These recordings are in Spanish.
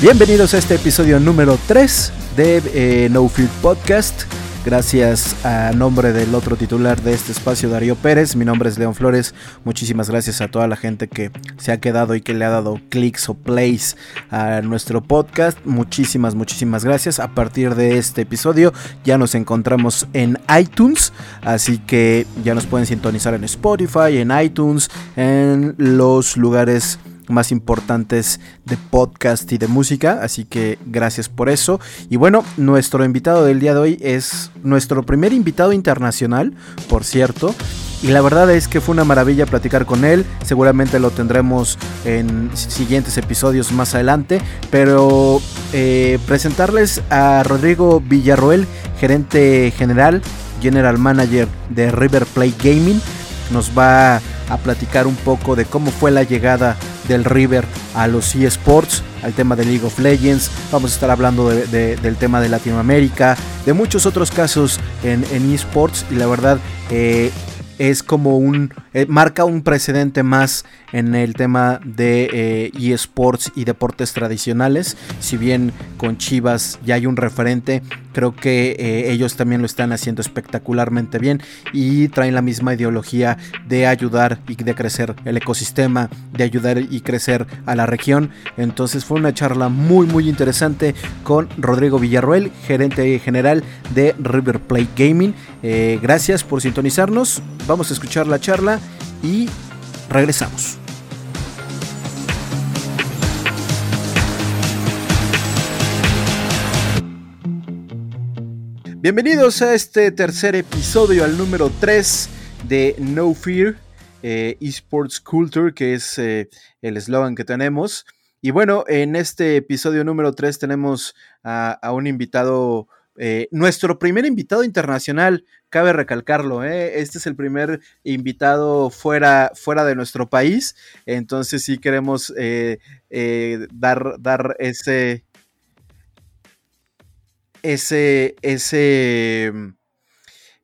Bienvenidos a este episodio número 3 de eh, No Field Podcast. Gracias a nombre del otro titular de este espacio, Darío Pérez. Mi nombre es León Flores. Muchísimas gracias a toda la gente que se ha quedado y que le ha dado clics o plays a nuestro podcast. Muchísimas, muchísimas gracias. A partir de este episodio ya nos encontramos en iTunes. Así que ya nos pueden sintonizar en Spotify, en iTunes, en los lugares más importantes de podcast y de música, así que gracias por eso. Y bueno, nuestro invitado del día de hoy es nuestro primer invitado internacional, por cierto. Y la verdad es que fue una maravilla platicar con él. Seguramente lo tendremos en siguientes episodios más adelante. Pero eh, presentarles a Rodrigo Villarroel, gerente general, general manager de River Plate Gaming. Nos va a platicar un poco de cómo fue la llegada del River a los eSports, al tema de League of Legends, vamos a estar hablando del tema de Latinoamérica, de muchos otros casos en, eSports y la verdad eh, es como un, eh, marca un precedente más en el tema de eh, eSports y deportes tradicionales. Si bien con Chivas ya hay un referente, creo que eh, ellos también lo están haciendo espectacularmente bien y traen la misma ideología de ayudar y de crecer el ecosistema, de ayudar y crecer a la región. Entonces fue una charla muy muy interesante con Rodrigo Villarroel, gerente general de River Plate Gaming. Gracias por sintonizarnos. Vamos a escuchar la charla y regresamos. Bienvenidos a este tercer episodio, al número 3 de No Fear eh, Esports Culture, que es eh, el eslogan que tenemos. Y bueno, en este episodio número 3 tenemos a, un invitado, eh, nuestro primer invitado internacional, cabe recalcarlo, este es el primer invitado fuera, fuera de nuestro país, entonces sí queremos dar, dar ese, ese, ese,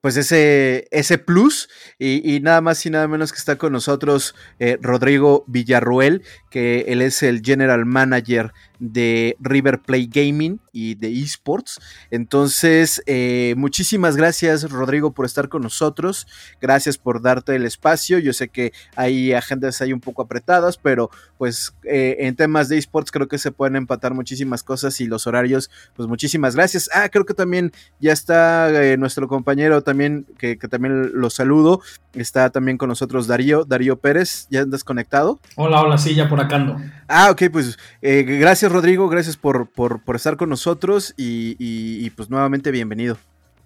pues ese, ese plus. Y, nada más y nada menos que está con nosotros eh, Rodrigo Villarruel, que él es el general manager de River Play Gaming y de esports. Entonces, eh, muchísimas gracias Rodrigo por estar con nosotros. Gracias por darte el espacio. Yo sé que hay agendas ahí un poco apretadas, pero pues eh, en temas de esports creo que se pueden empatar muchísimas cosas y los horarios, pues muchísimas gracias. Ah, creo que también ya está eh, nuestro compañero también, que, que también lo saludo. Está también con nosotros Darío, Darío Pérez. ¿Ya andas conectado? Hola, hola, sí, ya por acá ando. Ah, ok, pues gracias Rodrigo, gracias por, estar con nosotros y, pues nuevamente bienvenido.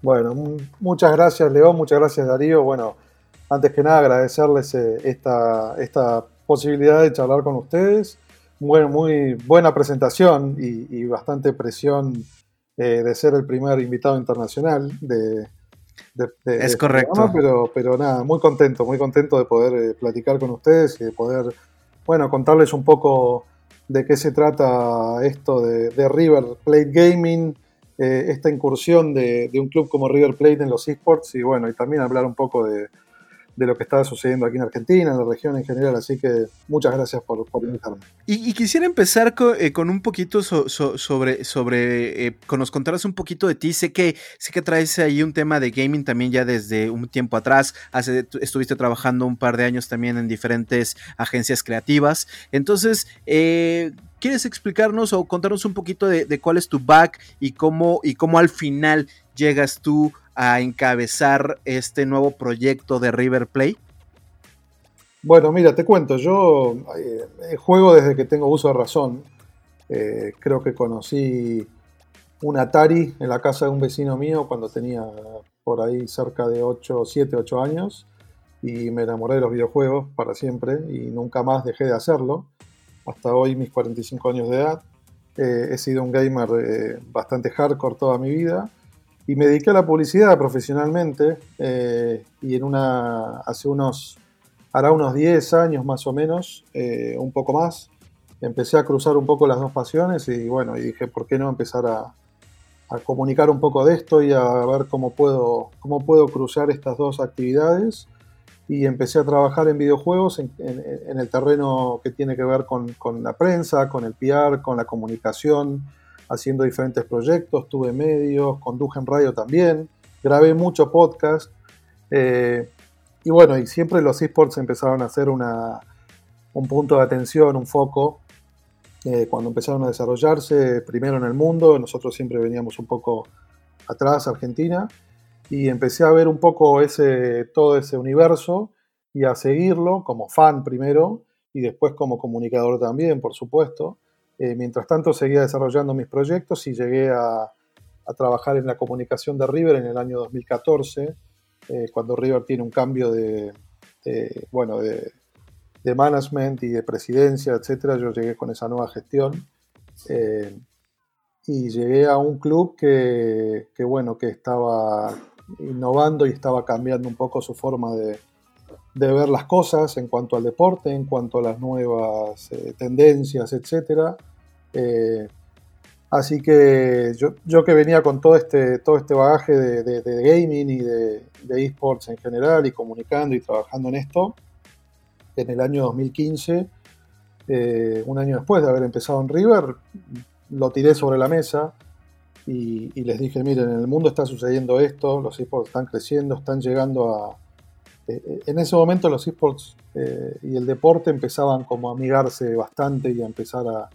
Bueno, muchas gracias León, muchas gracias Darío. Bueno, antes que nada agradecerles eh, esta, esta posibilidad de charlar con ustedes. Bueno, muy buena presentación y, bastante presión eh, de ser el primer invitado internacional de, es este correcto. pero, pero nada, muy contento, muy contento de poder eh, platicar con ustedes y de poder, bueno, contarles un poco de qué se trata esto de, River Plate Gaming, eh, esta incursión de, un club como River Plate en los esports y bueno, y también hablar un poco de, de lo que está sucediendo aquí en Argentina, en la región en general. Así que muchas gracias por, invitarme. Y, quisiera empezar eh, con, un poquito sobre, sobre eh, con nos contaras un poquito de ti. Sé que, sé que traes ahí un tema de gaming también ya desde un tiempo atrás. Hace, estuviste trabajando un par de años también en diferentes agencias creativas. Entonces, eh, ¿quieres explicarnos o contarnos un poquito de, de, cuál es tu back y cómo, y cómo al final llegas tú a encabezar este nuevo proyecto de River Play? Bueno, mira, te cuento, yo eh, juego desde que tengo uso de razón. Eh, creo que conocí un Atari en la casa de un vecino mío cuando tenía por ahí cerca de 8, 7, 8 años y me enamoré de los videojuegos para siempre y nunca más dejé de hacerlo. Hasta hoy, mis 45 años de edad, eh, he sido un gamer bastante hardcore toda mi vida y me dediqué a la publicidad profesionalmente eh, y en una, hace unos, hará unos 10 años más o menos, eh, un poco más, empecé a cruzar un poco las dos pasiones y bueno, y dije, ¿por qué no empezar a, comunicar un poco de esto y a ver cómo puedo, cómo puedo cruzar estas dos actividades? y empecé a trabajar en videojuegos en, el terreno que tiene que ver con, la prensa, con el PR, con la comunicación, haciendo diferentes proyectos, tuve medios, conduje en radio también, grabé muchos podcasts. Eh, y bueno, y siempre los esports empezaron a ser una, un punto de atención, un foco, eh, cuando empezaron a desarrollarse, primero en el mundo, nosotros siempre veníamos un poco atrás, Argentina, y empecé a ver un poco ese, todo ese universo y a seguirlo como fan primero y después como comunicador también, por supuesto. Eh, mientras tanto seguía desarrollando mis proyectos y llegué a, trabajar en la comunicación de River en el año 2014, eh, cuando River tiene un cambio de, bueno, de, management y de presidencia, etcétera. Yo llegué con esa nueva gestión. Eh, y llegué a un club que, bueno, que estaba innovando y estaba cambiando un poco su forma de, ver las cosas en cuanto al deporte, en cuanto a las nuevas eh, tendencias, etc. Eh, así que yo, que venía con todo este, todo este bagaje de, gaming y de, esports en general y comunicando y trabajando en esto, en el año 2015, eh, un año después de haber empezado en River, lo tiré sobre la mesa y, les dije, miren, en el mundo está sucediendo esto, los esports están creciendo, están llegando a... Eh, eh, en ese momento los esports y el deporte empezaban como a amigarse bastante y a empezar a,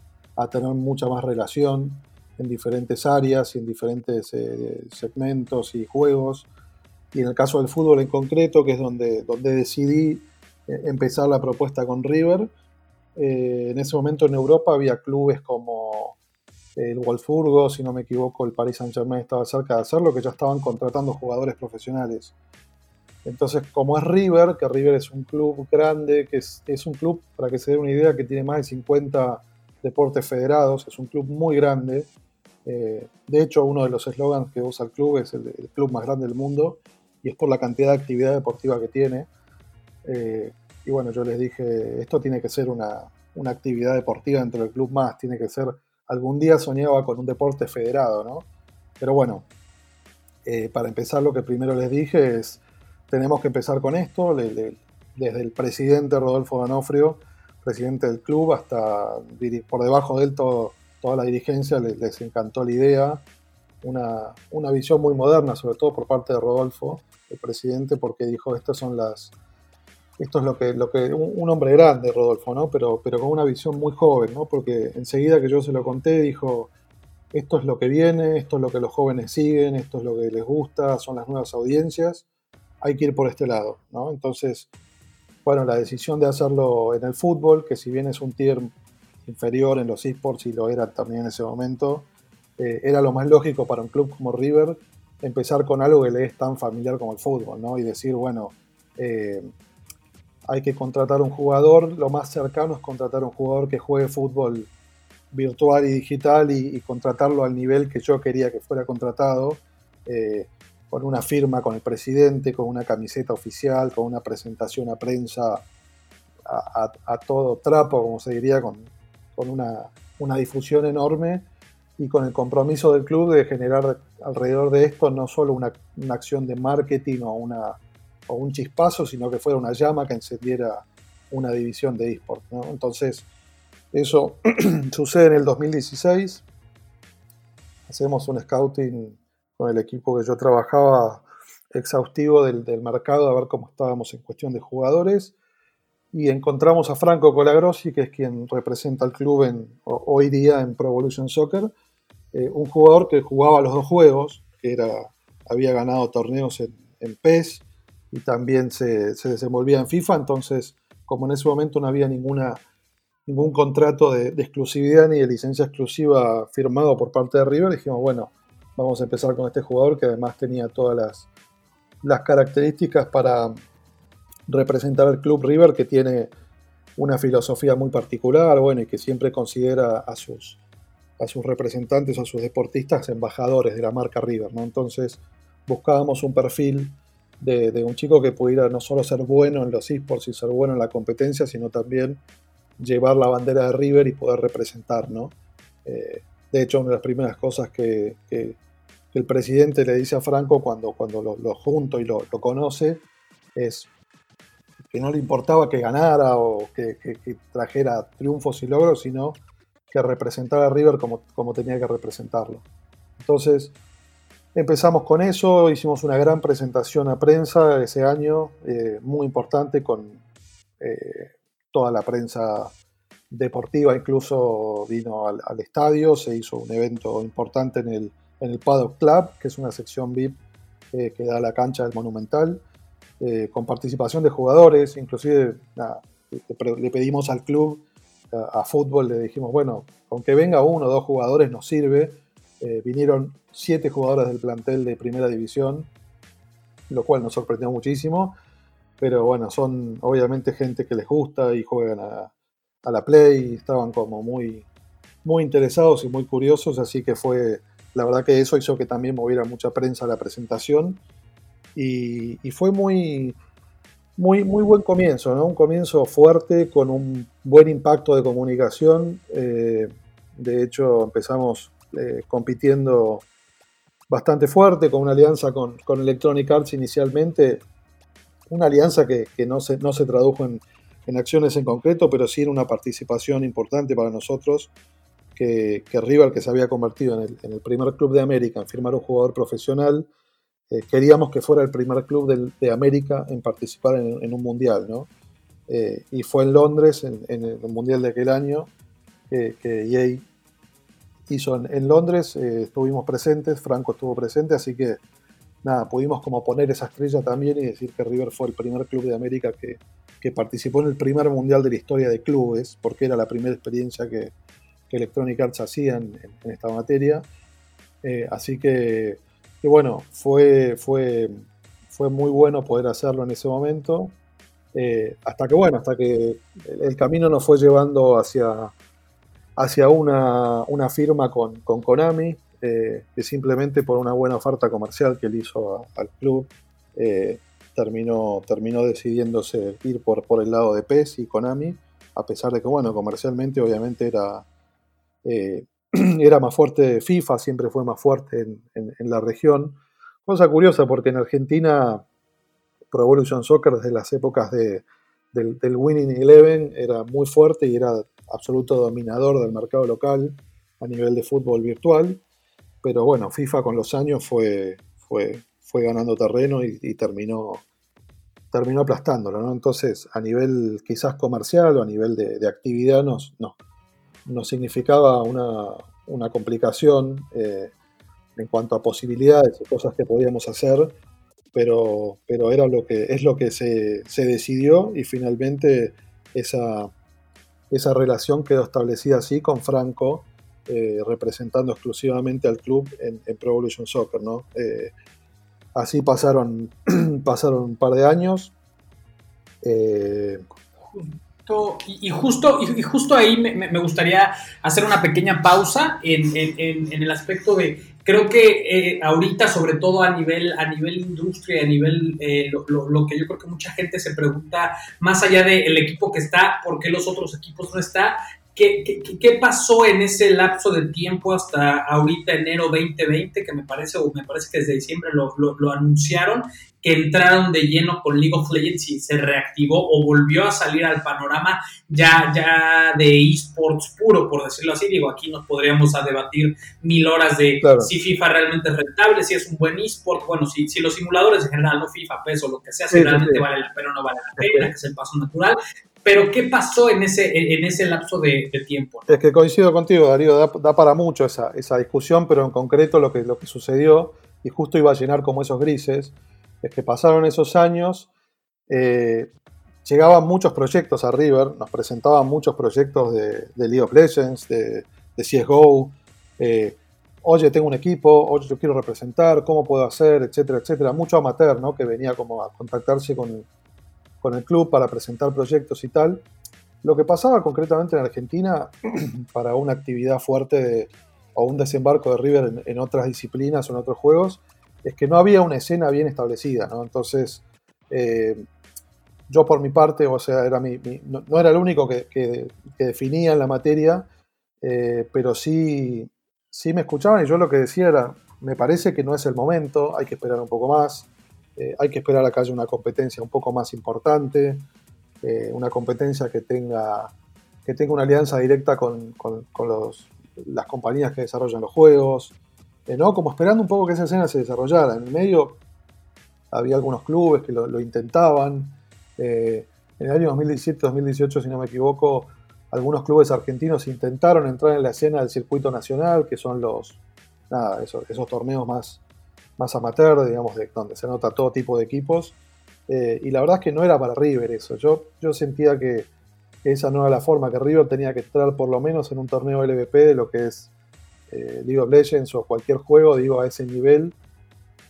tener mucha más relación en diferentes áreas y en diferentes segmentos y juegos. Y en el caso del fútbol en concreto, que es donde, donde decidí empezar la propuesta con River, en ese momento en Europa había clubes como el Wolfsburgo, si no me equivoco, el Paris Saint Germain estaba cerca de hacerlo, que ya estaban contratando jugadores profesionales. Entonces, como es River, que River es un club grande, que es, un club, para que se dé una idea, que tiene más de 50 deportes federados, es un club muy grande. Eh, de hecho, uno de los eslogans que usa el club es el, club más grande del mundo, y es por la cantidad de actividad deportiva que tiene. Eh, y bueno, yo les dije, esto tiene que ser una, una actividad deportiva dentro del club más, tiene que ser algún día soñaba con un deporte federado, ¿no? Pero bueno, eh, para empezar lo que primero les dije es, tenemos que empezar con esto, desde el presidente Rodolfo Danofrio, presidente del club, hasta por debajo de él toda la dirigencia les, encantó la idea, una, una, visión muy moderna, sobre todo por parte de Rodolfo, el presidente, porque dijo, estas son las, esto es lo que, lo que un, hombre grande, Rodolfo, ¿no? Pero, pero con una visión muy joven, ¿no? Porque enseguida que yo se lo conté, dijo, esto es lo que viene, esto es lo que los jóvenes siguen, esto es lo que les gusta, son las nuevas audiencias, hay que ir por este lado, ¿no? Entonces, bueno, la decisión de hacerlo en el fútbol, que si bien es un tier inferior en los esports y lo era también en ese momento, eh, era lo más lógico para un club como River empezar con algo que le es tan familiar como el fútbol, ¿no? Y decir, bueno, eh, hay que contratar un jugador, lo más cercano es contratar un jugador que juegue fútbol virtual y digital y, contratarlo al nivel que yo quería que fuera contratado, eh, con una firma con el presidente, con una camiseta oficial, con una presentación a prensa a, todo trapo, como se diría, con, una, difusión enorme y con el compromiso del club de generar alrededor de esto no solo una, una acción de marketing o una un chispazo, sino que fuera una llama que encendiera una división de eSport. Entonces, eso sucede en el 2016. Hacemos un scouting con el equipo que yo trabajaba exhaustivo del, mercado, a ver cómo estábamos en cuestión de jugadores. Y encontramos a Franco Colagrossi, que es quien representa al club en, hoy día en Pro Evolution Soccer, eh, un jugador que jugaba los dos juegos, que era, había ganado torneos en, en PES y también se, desenvolvía en FIFA, entonces como en ese momento no había ninguna, ningún contrato de, exclusividad ni de licencia exclusiva firmado por parte de River, dijimos, bueno, vamos a empezar con este jugador que además tenía todas las, las características para representar al club River, que tiene una filosofía muy particular, bueno, y que siempre considera a sus, a sus representantes, a sus deportistas, embajadores de la marca River, ¿no? Entonces buscábamos un perfil de, un chico que pudiera no solo ser bueno en los esports y ser bueno en la competencia, sino también llevar la bandera de River y poder representar, ¿no? Eh, de hecho, una de las primeras cosas que, el presidente le dice a Franco cuando, cuando lo, junto y lo, conoce es, que no le importaba que ganara o que, trajera triunfos y logros, sino que representara a River como, como tenía que representarlo. Entonces, empezamos con eso, hicimos una gran presentación a prensa ese año, eh, muy importante, con eh, toda la prensa deportiva, incluso vino al, estadio, se hizo un evento importante en el, en el Paddock Club, que es una sección VIP eh, que da la cancha del Monumental, con participación de jugadores, inclusive le pedimos al club, a, a, fútbol, le dijimos, bueno, con que venga uno o dos jugadores nos sirve, eh, vinieron siete jugadores del plantel de primera división, lo cual nos sorprendió muchísimo. Pero bueno, son obviamente gente que les gusta y juegan a, la play, estaban como muy, muy interesados y muy curiosos, así que fue, la verdad que eso hizo que también moviera mucha prensa la presentación y, fue muy, muy, muy buen comienzo, ¿no? Un comienzo fuerte con un buen impacto de comunicación. Eh, de hecho, empezamos eh, compitiendo bastante fuerte, con una alianza con, Electronic Arts inicialmente, una alianza que, no, se, no se tradujo en, acciones en concreto, pero sí en una participación importante para nosotros, que, River, que se había convertido en el, primer club de América en firmar un jugador profesional, eh, queríamos que fuera el primer club de América en participar en, un mundial, ¿no? Eh, y fue en Londres, en, el mundial de aquel año, que EA hizo en, Londres, eh, estuvimos presentes, Franco estuvo presente, así que nada, pudimos como poner esa estrella también y decir que River fue el primer club de América que, participó en el primer mundial de la historia de clubes, porque era la primera experiencia que, Electronic Arts hacía en, esta materia. Eh, así que, bueno, fue, fue, fue muy bueno poder hacerlo en ese momento. Eh, hasta que, bueno, hasta que el camino nos fue llevando hacia, hacia una, firma con, Konami, eh, que simplemente por una buena oferta comercial que él hizo al club, terminó, terminó decidiéndose ir por, por el lado de PES y Konami, a pesar de que, bueno, comercialmente obviamente era, eh, era más fuerte FIFA, siempre fue más fuerte en, la región. Cosa curiosa porque en Argentina Pro Evolution Soccer desde las épocas de, del, Winning Eleven era muy fuerte y era absoluto dominador del mercado local a nivel de fútbol virtual, pero bueno, FIFA con los años fue, fue, fue ganando terreno y, terminó, terminó aplastándolo, ¿no? Entonces, a nivel quizás comercial o a nivel de, actividad, no, nos significaba una, complicación eh, en cuanto a posibilidades y cosas que podíamos hacer, pero, pero era lo que, es lo que se, se decidió y finalmente esa, esa relación quedó establecida así con Franco, eh, representando exclusivamente al club en, Pro Evolution Soccer. ¿no? Eh, así pasaron, pasaron un par de años. Y, justo, y, justo ahí me, gustaría hacer una pequeña pausa en, el aspecto de, creo que eh, ahorita, sobre todo a nivel, a nivel industria, a nivel eh, lo, que yo creo que mucha gente se pregunta, más allá del equipo que está, ¿por qué los otros equipos no están? ¿Qué, qué, pasó en ese lapso de tiempo hasta ahorita enero 2020, que me parece, o me parece que desde diciembre lo, lo anunciaron, que entraron de lleno con League of Legends y se reactivó o volvió a salir al panorama ya, ya de esports puro, por decirlo así. Digo, aquí nos podríamos a debatir mil horas de si FIFA realmente es rentable, si es un buen esport, bueno, si, si los simuladores en general, no FIFA, peso, lo que sea, si realmente vale la pena o no vale la pena, que es el paso natural. Pero, ¿qué pasó en ese, en ese lapso de, tiempo? Es que coincido contigo, Darío, da, da para mucho esa, esa, discusión, pero en concreto lo que, lo que sucedió, y justo iba a llenar como esos grises, que pasaron esos años, eh, llegaban muchos proyectos a River, nos presentaban muchos proyectos de, League of Legends, de, CSGO, eh, oye, tengo un equipo, oye, yo quiero representar, ¿cómo puedo hacer? etcétera, etcétera. Mucho amateur, ¿no? Que venía como a contactarse con, con el club para presentar proyectos y tal. Lo que pasaba concretamente en Argentina para una actividad fuerte o un desembarco de River en, en, otras disciplinas o en otros juegos es que no había una escena bien establecida, ¿no? Entonces, eh, yo por mi parte, o sea, era mi, no, era el único que, definía en la materia, eh, pero sí, sí me escuchaban y yo lo que decía era, me parece que no es el momento, hay que esperar un poco más, eh, hay que esperar a que haya una competencia un poco más importante, una competencia que tenga, que tenga una alianza directa con, los, las compañías que desarrollan los juegos, eh, ¿no? Como esperando un poco que esa escena se desarrollara. En el medio había algunos clubes que lo, intentaban. Eh, en el año 2017-2018, si no me equivoco, algunos clubes argentinos intentaron entrar en la escena del circuito nacional, que son los, esos, torneos más, más amateur, digamos, de, donde se nota todo tipo de equipos. Eh, y la verdad es que no era para River eso. Yo, yo sentía que, esa no era la forma, que River tenía que entrar por lo menos en un torneo LVP de lo que es eh, League of Legends o cualquier juego, digo, a ese nivel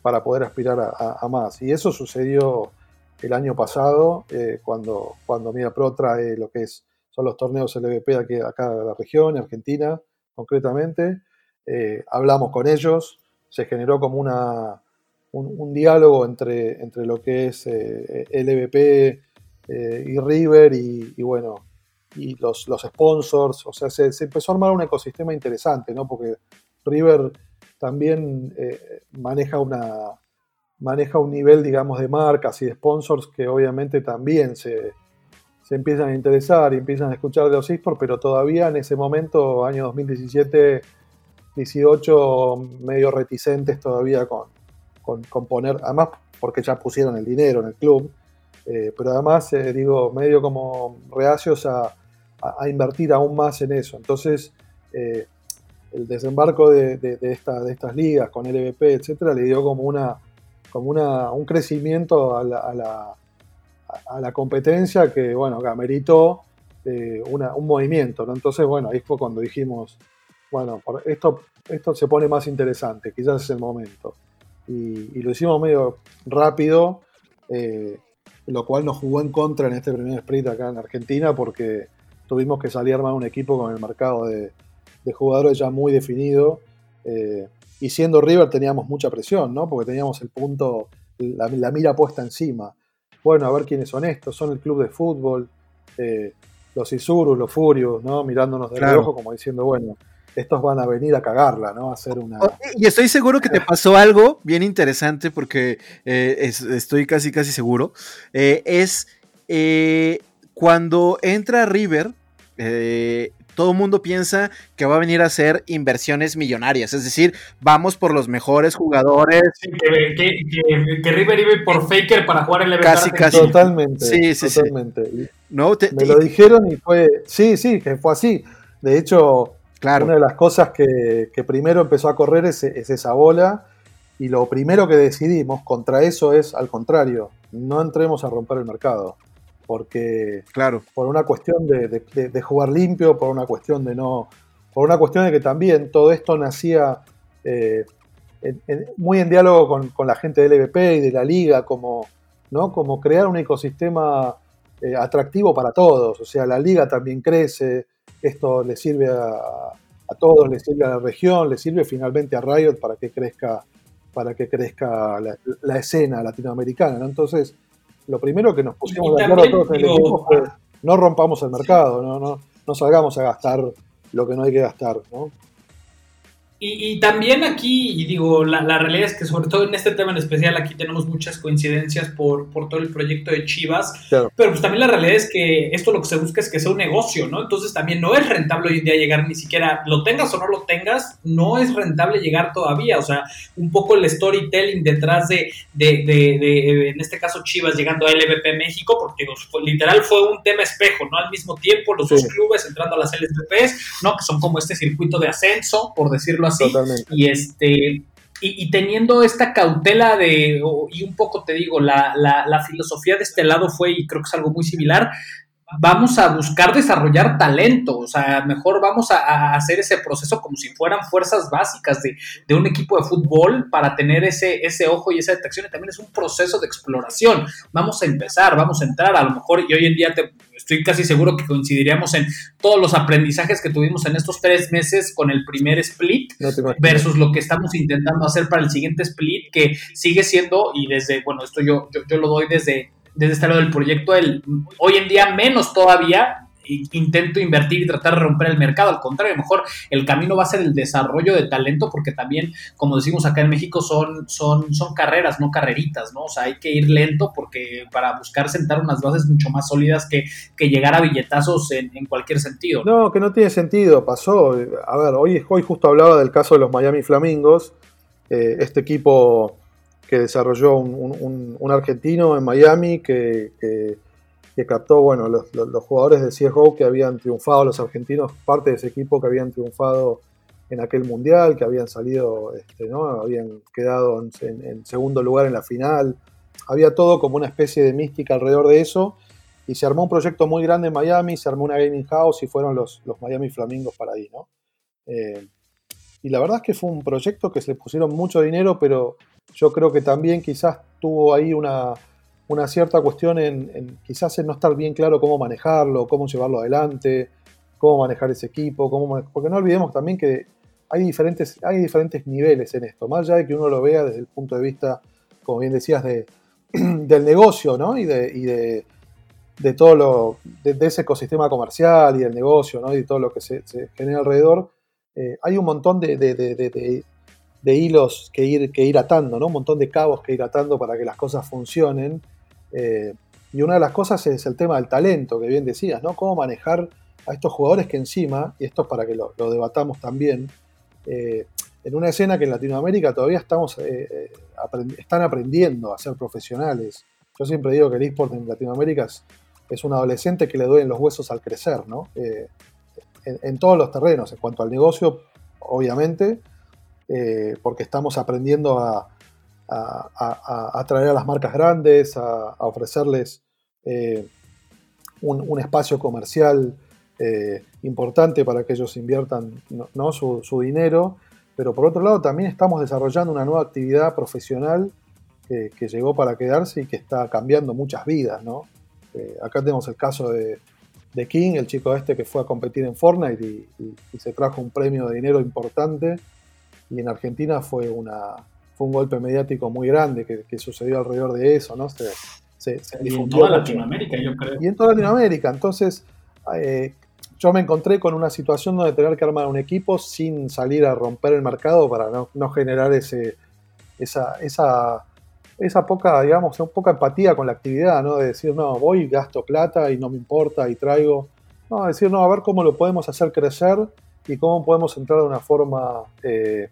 para poder aspirar a, más. Y eso sucedió el año pasado, eh, cuando, cuando trae lo que es, son los torneos LVP aquí, acá de la región, Argentina concretamente. hablamos con ellos, se generó como una, un, diálogo entre, entre lo que es eh, LVP eh, y River y, bueno, y los, los, sponsors, o sea, se, empezó a armar un ecosistema interesante, ¿no? Porque River también eh, maneja una maneja un nivel, digamos, de marcas y de sponsors que obviamente también se, se empiezan a interesar y empiezan a escuchar de los esports, pero todavía en ese momento, año 2017, 18 medio reticentes todavía con, con, poner, además porque ya pusieron el dinero en el club, eh, pero además, eh, digo, medio como reacios a, invertir aún más en eso. Entonces, eh, el desembarco de, estas ligas con LVP, etcétera, le dio como una como una, un crecimiento a la, a, a competencia que, bueno, que ameritó un movimiento. Entonces, bueno, ahí fue cuando dijimos, bueno, esto, esto se pone más interesante, quizás es el momento. Y, lo hicimos medio rápido, eh, lo cual nos jugó en contra en este primer sprint acá en Argentina porque tuvimos que salir a armar un equipo con el mercado de, jugadores ya muy definido. Eh, y siendo River teníamos mucha presión, ¿no? Porque teníamos el punto, la, mira puesta encima. Bueno, a ver quiénes son estos, son el club de fútbol, eh, los Isurus, los Furios, ¿no? Mirándonos de claro. como diciendo, bueno, estos van a venir a cagarla, ¿no? A hacer una. Y estoy seguro que te pasó algo bien interesante, porque eh, estoy casi, casi seguro. Eh, es eh, cuando entra River, todo el mundo piensa que va a venir a hacer inversiones millonarias, es decir, vamos por los mejores jugadores. que, River iba por Faker para jugar el Casi, casi. Totalmente. Sí, sí, totalmente. ¿No? Me lo dijeron y fue, sí, sí, que fue así. De hecho, una de las cosas que, primero empezó a correr es, esa bola y lo primero que decidimos contra eso es, al contrario, no entremos a romper el mercado. Porque claro. por una cuestión de, jugar limpio, por una cuestión de no. Por una cuestión de que también todo esto nacía eh, muy en diálogo con, la gente del LVP y de la liga, como, ¿no? como crear un ecosistema eh, atractivo para todos. O sea, la liga también crece, esto le sirve a, todos, le sirve a la región, le sirve finalmente a Riot para que crezca, para que crezca la, escena latinoamericana. Entonces, lo primero que nos pusimos de acuerdo todos en el equipo fue no rompamos el mercado, no, no, no salgamos a gastar lo que no hay que gastar. ¿no? Y, también aquí, y digo, la, realidad es que sobre todo en este tema en especial aquí tenemos muchas coincidencias por, por todo el proyecto de Chivas, pero pues también la realidad es que esto lo que se busca es que sea un negocio, ¿no? Entonces también no es rentable hoy en día llegar ni siquiera, lo tengas o no lo tengas, no es rentable llegar todavía, o sea, un poco el storytelling detrás de, de, de, en este caso Chivas llegando a LVP México, porque literal fue un tema espejo, ¿no? Al mismo tiempo los dos clubes entrando a las LVPs, ¿no? Que son como este circuito de ascenso, por decirlo así. Y este. Y, teniendo esta cautela de, y un poco te digo, la, la, filosofía de este lado fue, y creo que es algo muy similar, vamos a buscar desarrollar talento, o sea, mejor vamos a, hacer ese proceso como si fueran fuerzas básicas de, de, un equipo de fútbol para tener ese, ese ojo y esa detección, y también es un proceso de exploración. Vamos a empezar, vamos a entrar, a lo mejor, y hoy en día te, estoy casi seguro que coincidiríamos en todos los aprendizajes que tuvimos en estos tres meses con el primer split versus lo que estamos intentando hacer para el siguiente split, que sigue siendo, y desde, bueno, esto yo, yo, lo doy desde, desde este lado del proyecto, el, hoy en día menos todavía intento invertir y tratar de romper el mercado. Al contrario, mejor el camino va a ser el desarrollo de talento, porque también, como decimos acá en México, son, son, son carreras, no carreritas, ¿no? O sea, hay que ir lento porque para buscar sentar unas bases mucho más sólidas que, que llegar a billetazos en, cualquier sentido. ¿no? que no tiene sentido, pasó. A ver, hoy, hoy justo hablaba del caso de los Miami Flamingos, eh, este equipo que desarrolló un, argentino en Miami que, que, captó bueno, los, jugadores de CSGO que habían triunfado, los argentinos, parte de ese equipo que habían triunfado en aquel mundial, que habían salido, este, ¿no? habían quedado en, segundo lugar en la final. Había todo como una especie de mística alrededor de eso. Y se armó un proyecto muy grande en Miami, se armó una gaming house y fueron los, los Miami Flamingos para ahí, ¿no? Eh, y la verdad es que fue un proyecto que se le pusieron mucho dinero, pero yo creo que también quizás tuvo ahí una, cierta cuestión en, quizás en no estar bien claro cómo manejarlo, cómo llevarlo adelante, cómo manejar ese equipo, cómo, porque no olvidemos también que hay diferentes, hay diferentes niveles en esto, más allá de que uno lo vea desde el punto de vista, como bien decías, de, del negocio, ¿no? Y de, de, todo lo, de, ese ecosistema comercial y del negocio, ¿no? Y todo lo que se, genera alrededor. Eh, hay un montón de, de hilos que ir, que ir atando, ¿no? Un montón de cabos que ir atando para que las cosas funcionen. Eh, y una de las cosas es el tema del talento, que bien decías, ¿no? Cómo manejar a estos jugadores que encima, y esto es para que lo, debatamos también, eh, en una escena que en Latinoamérica todavía estamos, eh, están aprendiendo a ser profesionales. Yo siempre digo que el eSport en Latinoamérica es, un adolescente que le duelen los huesos al crecer, ¿no? en, todos los terrenos, en cuanto al negocio, obviamente, eh, porque estamos aprendiendo a, atraer a las marcas grandes, a, ofrecerles eh, un, espacio comercial eh, importante para que ellos inviertan ¿no? su, dinero, pero por otro lado también estamos desarrollando una nueva actividad profesional que llegó para quedarse y que está cambiando muchas vidas. ¿no? acá tenemos el caso de, King, el chico este que fue a competir en Fortnite y se trajo un premio de dinero importante y en Argentina fue, una, fue un golpe mediático muy grande que, sucedió alrededor de eso, ¿no? Se, y en toda Latinoamérica, yo creo. Y en toda Latinoamérica. Entonces, eh, yo me encontré con una situación donde tener que armar un equipo sin salir a romper el mercado para no, generar ese, esa, esa, esa poca, digamos, poca empatía con la actividad, ¿no? De decir, no, voy, gasto plata y no me importa y traigo. No, decir, no, a ver cómo lo podemos hacer crecer y cómo podemos entrar de una forma, eh,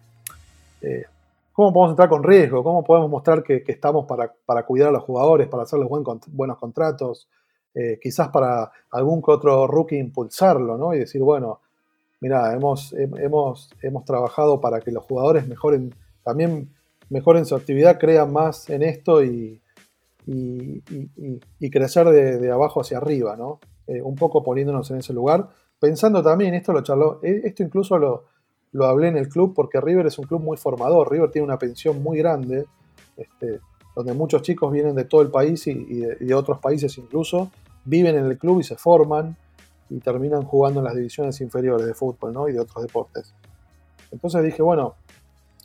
eh, cómo podemos entrar con riesgo, cómo podemos mostrar que, estamos para, cuidar a los jugadores, para hacerles buen, buenos contratos, eh, quizás para algún que otro rookie impulsarlo, ¿no? Y decir, bueno, mira, hemos, hemos, hemos trabajado para que los jugadores mejoren, también mejoren su actividad, crean más en esto y, y, crecer de, abajo hacia arriba, ¿no? un poco poniéndonos en ese lugar pensando también, esto lo charló, e, esto incluso lo, lo, hablé en el club porque River es un club muy formador, River tiene una pensión muy grande, este, donde muchos chicos vienen de todo el país y, de, otros países incluso, viven en el club y se forman y terminan jugando en las divisiones inferiores de fútbol ¿no? y de otros deportes. Entonces dije, bueno,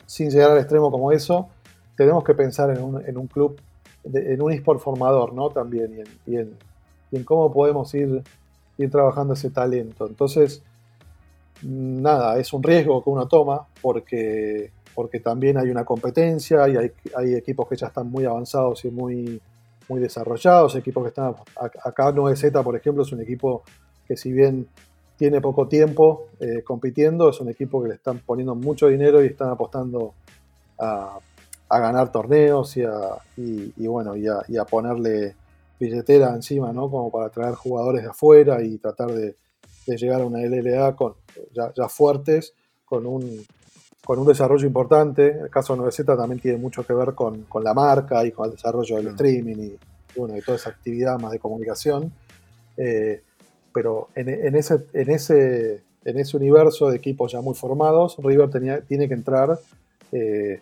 sin llegar al extremo como eso, tenemos que pensar en un, en un club, en un eSport formador ¿no? también y en, y en cómo podemos ir trabajando ese talento. Entonces, nada, es un riesgo que uno toma porque, porque también hay una competencia y hay, equipos que ya están muy avanzados y muy, muy desarrollados, equipos que están, acá 9Z por ejemplo es un equipo que si bien tiene poco tiempo eh, compitiendo, es un equipo que le están poniendo mucho dinero y están apostando a, ganar torneos y, a, y, bueno, y a ponerle billetera encima, ¿no? Como para traer jugadores de afuera y tratar de, llegar a una LLA con, ya, fuertes, con un, con un desarrollo importante. El caso de 9Z también tiene mucho que ver con, la marca y con el desarrollo del streaming y, bueno, y toda esa actividad más de comunicación. Eh, pero en, ese, en, ese, en ese universo de equipos ya muy formados, River tenía, tiene que entrar eh,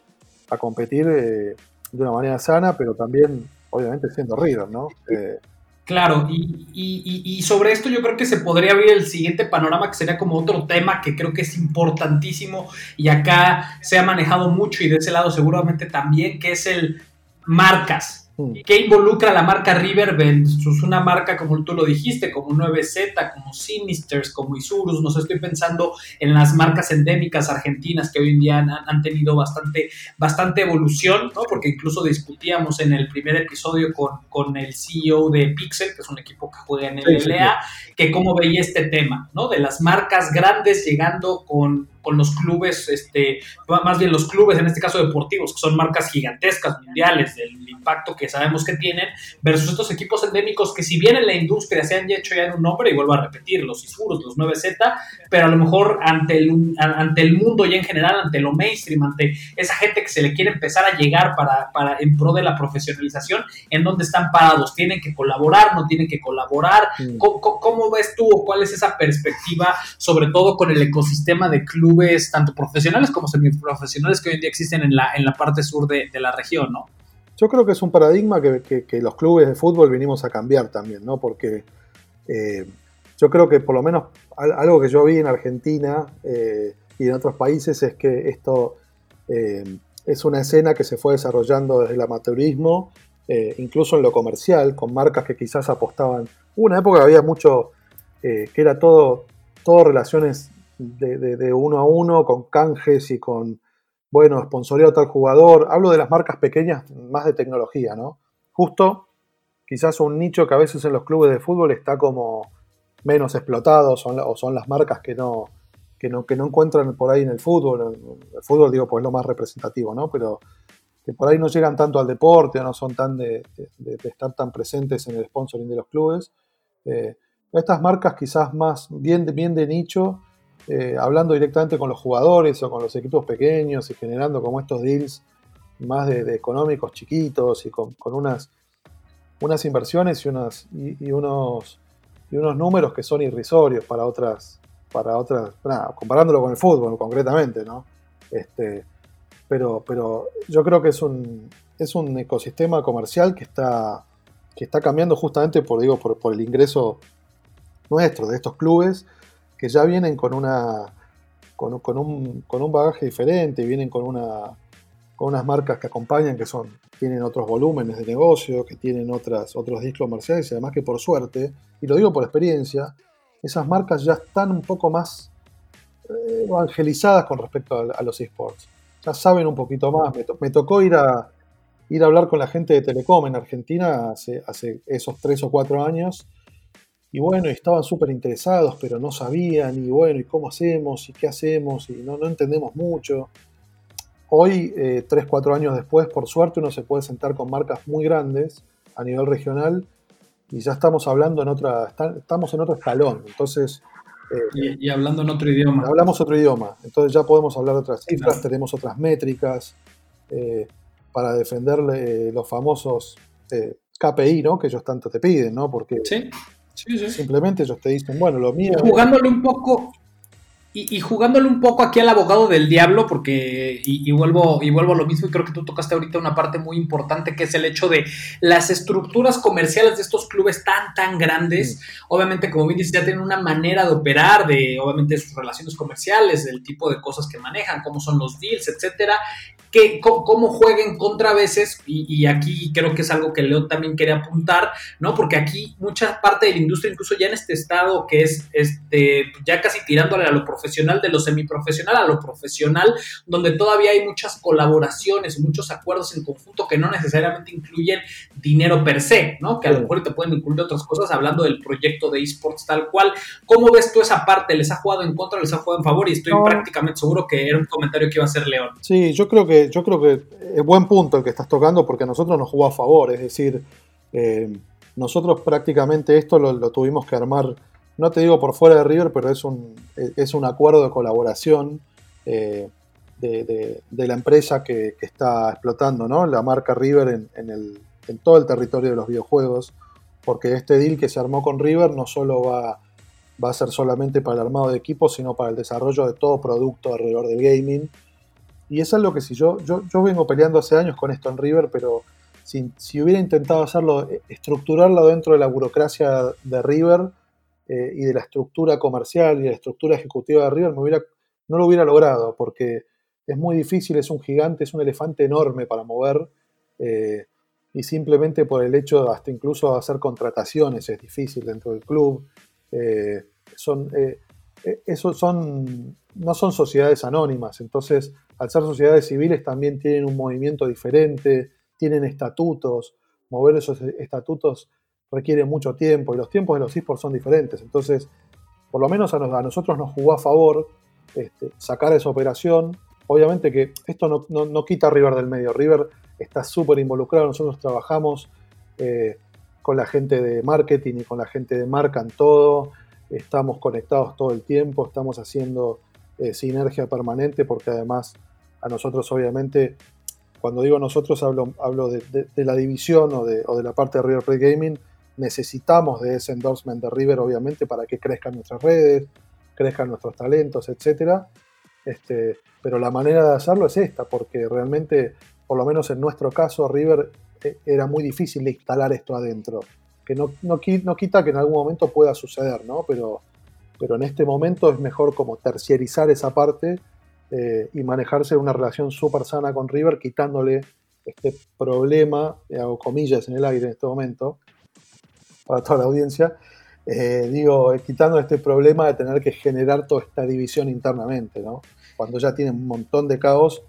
a competir eh, de una manera sana, pero también obviamente siendo River, ¿no? Eh, claro, y, sobre esto yo creo que se podría abrir el siguiente panorama, que sería como otro tema que creo que es importantísimo y acá se ha manejado mucho y de ese lado seguramente también, que es el marcas. ¿Qué involucra la marca River versus una marca como tú lo dijiste, como 9Z, como Sinisters, como Isurus? No sé, estoy pensando en las marcas endémicas argentinas que hoy en día han, tenido bastante, bastante evolución, ¿no? Porque incluso discutíamos en el primer episodio con, con el CEO de Pixel, que es un equipo que juega en el LA, que cómo veía este tema, ¿no? De las marcas grandes llegando con con los clubes, este, más bien los clubes, en este caso deportivos, que son marcas gigantescas, mundiales, del impacto que sabemos que tienen, versus estos equipos endémicos que si bien en la industria se han hecho ya en un nombre, y vuelvo a repetir, los Isuros, los 9Z, pero a lo mejor ante el, ante el mundo y en general, ante lo mainstream, ante esa gente que se le quiere empezar a llegar para, para en pro de la profesionalización, en dónde están parados, tienen que colaborar, no tienen que colaborar, ¿Cómo, ¿Cómo, ves tú o cuál es esa perspectiva, sobre todo con el ecosistema de clubes? Tanto profesionales como semiprofesionales que hoy en día existen en la, en la parte sur de, la región, ¿no? Yo creo que es un paradigma que, que, los clubes de fútbol venimos a cambiar también, ¿no? Porque eh, yo creo que por lo menos algo que yo vi en Argentina eh, y en otros países es que esto eh, es una escena que se fue desarrollando desde el amateurismo, incluso en lo comercial, con marcas que quizás apostaban. Hubo una época que había mucho, que era todo, todo relaciones de, uno a uno, con canjes y con, bueno, sponsoreado tal jugador. Hablo de las marcas pequeñas, más de tecnología, ¿no? Justo, quizás un nicho que a veces en los clubes de fútbol está como menos explotado, son, o son las marcas que no, que no, que no encuentran por ahí en el fútbol. El fútbol, digo, pues es lo más representativo, ¿no? Pero que por ahí no llegan tanto al deporte, no son tan de, estar tan presentes en el sponsoring de los clubes. Eh, estas marcas quizás más bien, bien de nicho eh, hablando directamente con los jugadores o con los equipos pequeños y generando como estos deals más de, económicos chiquitos y con, unas, unas inversiones y, unas, y, unos, y unos números que son irrisorios para otras, para otras, comparándolo con el fútbol concretamente, ¿no? Este, pero, pero yo creo que es un, es un ecosistema comercial que está, que está cambiando justamente por, digo, por, por el ingreso nuestro de estos clubes que ya vienen con una con, un, con un bagaje diferente, vienen con una con unas marcas que acompañan, que son, tienen otros volúmenes de negocio, que tienen otras, otros discos comerciales, y además que por suerte, y lo digo por experiencia, esas marcas ya están un poco más eh, evangelizadas con respecto a, los esports. Ya saben un poquito más. Me, tocó ir a, ir a hablar con la gente de Telecom en Argentina hace, hace esos tres o cuatro años y bueno, estaban súper interesados, pero no sabían, y bueno, ¿y cómo hacemos? ¿Y qué hacemos? Y no, no entendemos mucho. Hoy, eh, tres, cuatro años después, por suerte, uno se puede sentar con marcas muy grandes a nivel regional y ya estamos hablando en otra, estamos en otro escalón. Entonces. Eh, y, hablando en otro idioma. Hablamos otro idioma. Entonces ya podemos hablar de otras cifras, tenemos otras métricas eh, para defender los famosos KPI, ¿no? Que ellos tanto te piden, ¿no? Porque ¿Sí? Simplemente ellos te dicen, bueno, lo mío. Jugándole un poco. Y, jugándole un poco aquí al abogado del diablo, porque, y, vuelvo, y vuelvo a lo mismo, y creo que tú tocaste ahorita una parte muy importante, que es el hecho de las estructuras comerciales de estos clubes tan, tan grandes. Obviamente, como bien dices, ya tienen una manera de operar, de obviamente sus relaciones comerciales, del tipo de cosas que manejan, cómo son los deals, etcétera, que, cómo jueguen contra veces, y, aquí creo que es algo que Leo también quiere apuntar, ¿no? Porque aquí mucha parte de la industria, incluso ya en este estado que es este, ya casi tirándole a lo profesional, de lo semiprofesional a lo profesional, donde todavía hay muchas colaboraciones, muchos acuerdos en conjunto que no necesariamente incluyen dinero per se, ¿no? Que a lo mejor te pueden incluir otras cosas hablando del proyecto de esports tal cual. ¿Cómo ves tú esa parte? ¿Les ha jugado en contra, les ha jugado en favor? Y estoy prácticamente seguro que era un comentario que iba a hacer León. Sí, yo creo que yo creo que es buen punto el que estás tocando porque a nosotros nos jugó a favor, es decir, eh, nosotros prácticamente esto lo, tuvimos que armar, no te digo por fuera de River, pero es un, es un acuerdo de colaboración eh, de, la empresa que, está explotando ¿no? la marca River en, el, en, todo el territorio de los videojuegos, porque este deal que se armó con River no solo va, va a ser solamente para el armado de equipos, sino para el desarrollo de todo producto alrededor del gaming y es algo que si yo, yo, yo vengo peleando hace años con esto en River, pero si, si hubiera intentado hacerlo, eh, estructurarlo dentro de la burocracia de River eh, y de la estructura comercial y de la estructura ejecutiva de River, me hubiera, no lo hubiera logrado, porque es muy difícil, es un gigante, es un elefante enorme para mover. Eh, y simplemente por el hecho hasta incluso de hacer contrataciones es difícil dentro del club. Son, eh, eso son, no son sociedades anónimas, entonces al ser sociedades civiles también tienen un movimiento diferente, tienen estatutos, mover esos estatutos requiere mucho tiempo y los tiempos de los esports son diferentes, entonces por lo menos a, nosotros nos jugó a favor este, sacar esa operación. Obviamente que esto no, quita a River del medio. River está súper involucrado. Nosotros trabajamos eh, con la gente de marketing y con la gente de marca en todo. Estamos conectados todo el tiempo. Estamos haciendo eh, sinergia permanente porque además a nosotros obviamente, cuando digo nosotros hablo, hablo de, la división o de, la parte de River Plate Gaming necesitamos de ese endorsement de River, obviamente, para que crezcan nuestras redes, crezcan nuestros talentos, etc. Este, pero la manera de hacerlo es esta, porque realmente, por lo menos en nuestro caso, River eh, era muy difícil de instalar esto adentro. Que no, no, quita que en algún momento pueda suceder, ¿no? Pero, pero en este momento es mejor como terciarizar esa parte eh, y manejarse una relación súper sana con River, quitándole este problema, hago comillas en el aire en este momento, para toda la audiencia, eh, digo, eh, quitando este problema de tener que generar toda esta división internamente, ¿no? Cuando ya tienen un montón de caos,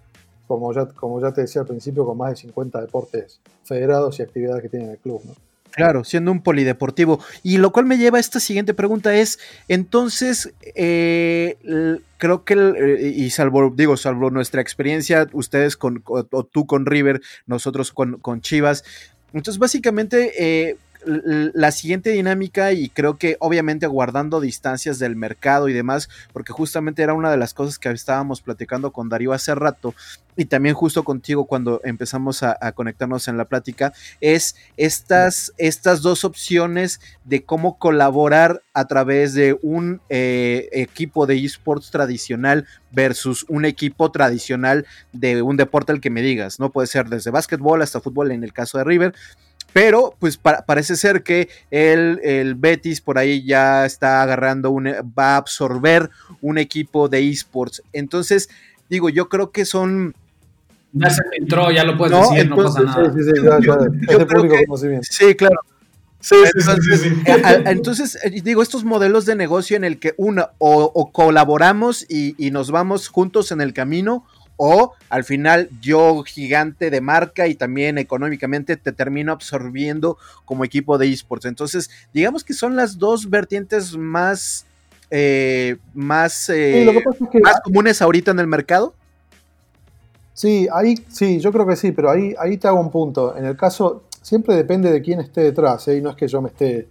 como ya, como ya te decía al principio, con más de 50 deportes federados y actividades que tiene el club, ¿no? Claro, siendo un polideportivo. Y lo cual me lleva a esta siguiente pregunta es, entonces, eh, creo que, y salvo, digo, salvo nuestra experiencia, ustedes con, o, tú con River, nosotros con, con Chivas, entonces básicamente la siguiente dinámica y creo que obviamente guardando distancias del mercado y demás, porque justamente era una de las cosas que estábamos platicando con Darío hace rato y también justo contigo cuando empezamos a, conectarnos en la plática, es estas, estas dos opciones de cómo colaborar a través de un eh, equipo de esports tradicional versus un equipo tradicional de un deporte al que me digas, ¿no? Puede ser desde básquetbol hasta fútbol en el caso de River pero pues parece ser que el, el, Betis por ahí ya está agarrando, un, va a absorber un equipo de esports. Entonces, digo, yo creo que son... Ya se entró, ya lo puedes decir, no pasa nada. Sí, sí, sí, ya, sí claro. Sí, entonces, sí, entonces, eh, digo, estos modelos de negocio en el que uno o, colaboramos y, y, nos vamos juntos en el camino, o al final yo gigante de marca y también económicamente te termino absorbiendo como equipo de esports. Entonces, digamos que son las dos vertientes más, eh, más, eh, más comunes ahorita en el mercado. Sí, ahí sí, yo creo que sí, pero ahí, ahí te hago un punto. En el caso, siempre depende de quién esté detrás, ¿eh? y no es que yo me esté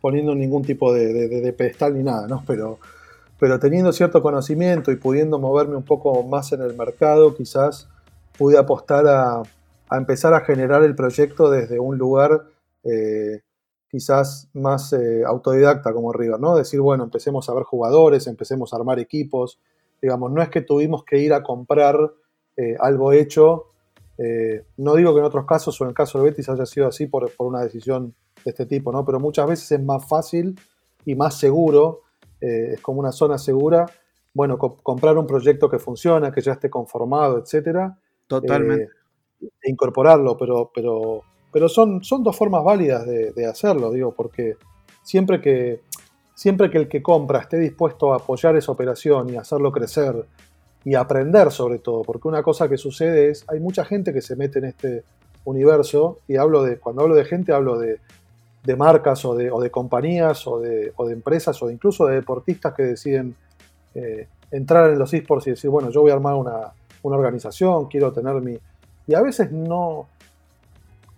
poniendo ningún tipo de, de pedestal ni nada, ¿no? Pero pero teniendo cierto conocimiento y pudiendo moverme un poco más en el mercado, quizás pude apostar a, empezar a generar el proyecto desde un lugar eh, quizás más eh, autodidacta como River, ¿no? Decir, bueno, empecemos a ver jugadores, empecemos a armar equipos, digamos, no es que tuvimos que ir a comprar eh, algo hecho, no digo que en otros casos o en el caso de Betis haya sido así por, por una decisión de este tipo, ¿no? Pero muchas veces es más fácil y más seguro eh, es como una zona segura. Bueno, comprar un proyecto que funciona, que ya esté conformado, etcétera. Totalmente. Eh, e incorporarlo, pero, pero, pero son, son dos formas válidas de, hacerlo, digo, porque siempre que, siempre que el que compra esté dispuesto a apoyar esa operación y hacerlo crecer y aprender sobre todo, porque una cosa que sucede es, hay mucha gente que se mete en este universo, y hablo de, cuando hablo de gente, hablo de de marcas o de, o de compañías o de, o de, empresas o incluso de deportistas que deciden eh, entrar en los esports y decir, bueno, yo voy a armar una, organización, quiero tener mi... Y a veces no,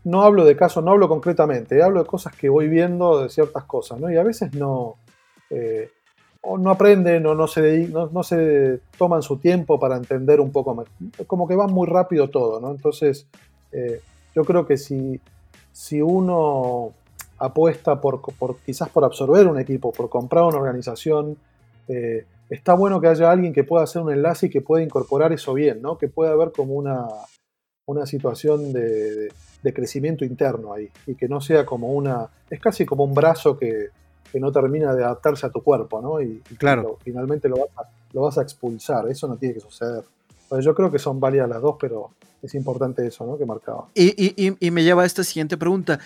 no hablo de casos, no hablo concretamente, hablo de cosas que voy viendo de ciertas cosas, ¿no? Y a veces no, eh, o no aprenden o no se, no, se toman su tiempo para entender un poco más. Como que va muy rápido todo, ¿no? Entonces, eh, yo creo que si, si uno apuesta por, quizás por absorber un equipo, por comprar una organización, eh, está bueno que haya alguien que pueda hacer un enlace y que pueda incorporar eso bien, ¿no? que pueda haber como una, una situación de, crecimiento interno ahí y que no sea como una, es casi como un brazo que, no termina de adaptarse a tu cuerpo, ¿no? Y, claro. finalmente lo vas, a, lo vas a expulsar, eso no tiene que suceder. Pues yo creo que son válidas las dos, pero es importante eso, ¿no? Que marcaba. Y, y me lleva a esta siguiente pregunta.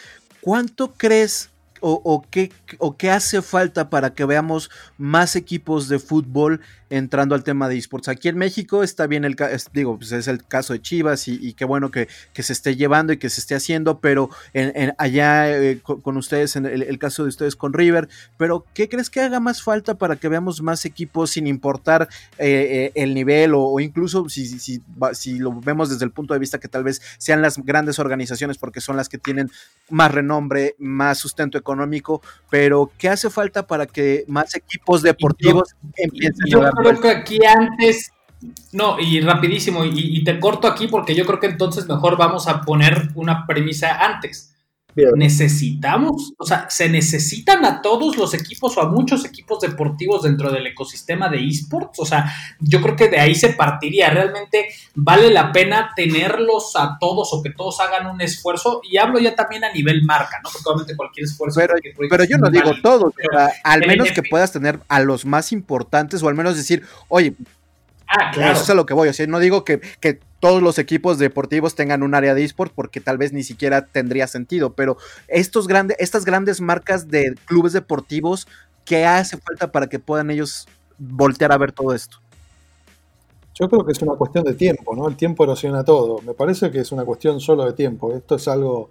¿Cuánto crees o, qué, o, qué, hace falta para que veamos más equipos de fútbol entrando al tema de esports? Aquí en México está bien el digo, pues es el caso de Chivas y, qué bueno que, se esté llevando y que se esté haciendo, pero en, allá eh, con, ustedes, en el, caso de ustedes con River, pero ¿qué crees que haga más falta para que veamos más equipos sin importar eh, eh, el nivel o, incluso si, si, si lo vemos desde el punto de vista que tal vez sean las grandes organizaciones porque son las que tienen más renombre, más sustento económico, pero ¿qué hace falta para que más equipos deportivos empiecen yo creo que aquí antes, no, y rapidísimo, y, te corto aquí porque yo creo que entonces mejor vamos a poner una premisa antes. Necesitamos, o sea, se necesitan a todos los equipos o a muchos equipos deportivos dentro del ecosistema de esports. O sea, yo creo que de ahí se partiría. Realmente vale la pena tenerlos a todos o que todos hagan un esfuerzo. Y hablo ya también a nivel marca, ¿no? Porque obviamente cualquier esfuerzo. Pero, yo no digo todos, al menos que puedas tener a los más importantes o al menos decir, oye, Ah, claro. Eso es a lo que voy. O sea, no digo que, que todos los equipos deportivos tengan un área de esports porque tal vez ni siquiera tendría sentido, pero estos grandes, estas grandes marcas de clubes deportivos, ¿qué hace falta para que puedan ellos voltear a ver todo esto? Yo creo que es una cuestión de tiempo, ¿no? El tiempo erosiona todo. Me parece que es una cuestión solo de tiempo. Esto es algo.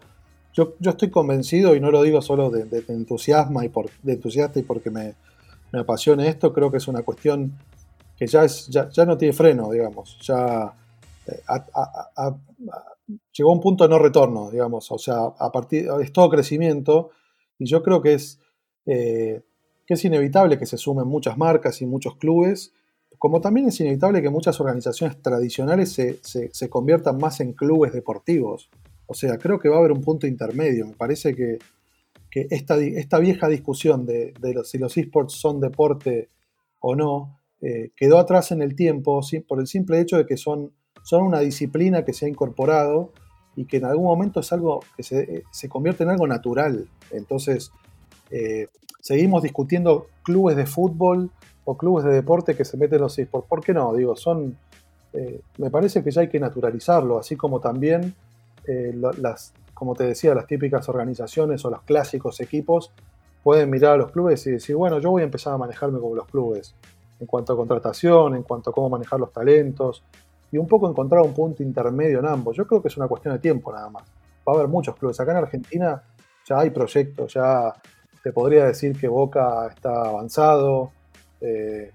Yo, yo estoy convencido, y no lo digo solo de, de, entusiasmo y por, de entusiasta y porque me, me apasiona esto, creo que es una cuestión que ya, es, ya, ya no tiene freno, digamos. Ya eh, llegó a un punto de no retorno, digamos. O sea, a partir, es todo crecimiento y yo creo que es, eh, que es inevitable que se sumen muchas marcas y muchos clubes, como también es inevitable que muchas organizaciones tradicionales se, se, conviertan más en clubes deportivos. O sea, creo que va a haber un punto intermedio. Me parece que, que esta, esta, vieja discusión de, de los, si los esports son deporte o no, eh, quedó atrás en el tiempo por el simple hecho de que son, son una disciplina que se ha incorporado y que en algún momento es algo que se, eh, convierte en algo natural. Entonces, eh, seguimos discutiendo clubes de fútbol o clubes de deporte que se meten en los esports. ¿Por qué no? Digo, son, me parece que ya hay que naturalizarlo, así como también las, como te decía, las típicas organizaciones o los clásicos equipos pueden mirar a los clubes y decir, bueno, yo voy a empezar a manejarme como los clubes en cuanto a contratación, en cuanto a cómo manejar los talentos y un poco encontrar un punto intermedio en ambos. Yo creo que es una cuestión de tiempo nada más. Va a haber muchos clubes. Acá en Argentina ya hay proyectos, ya te podría decir que Boca está avanzado, eh,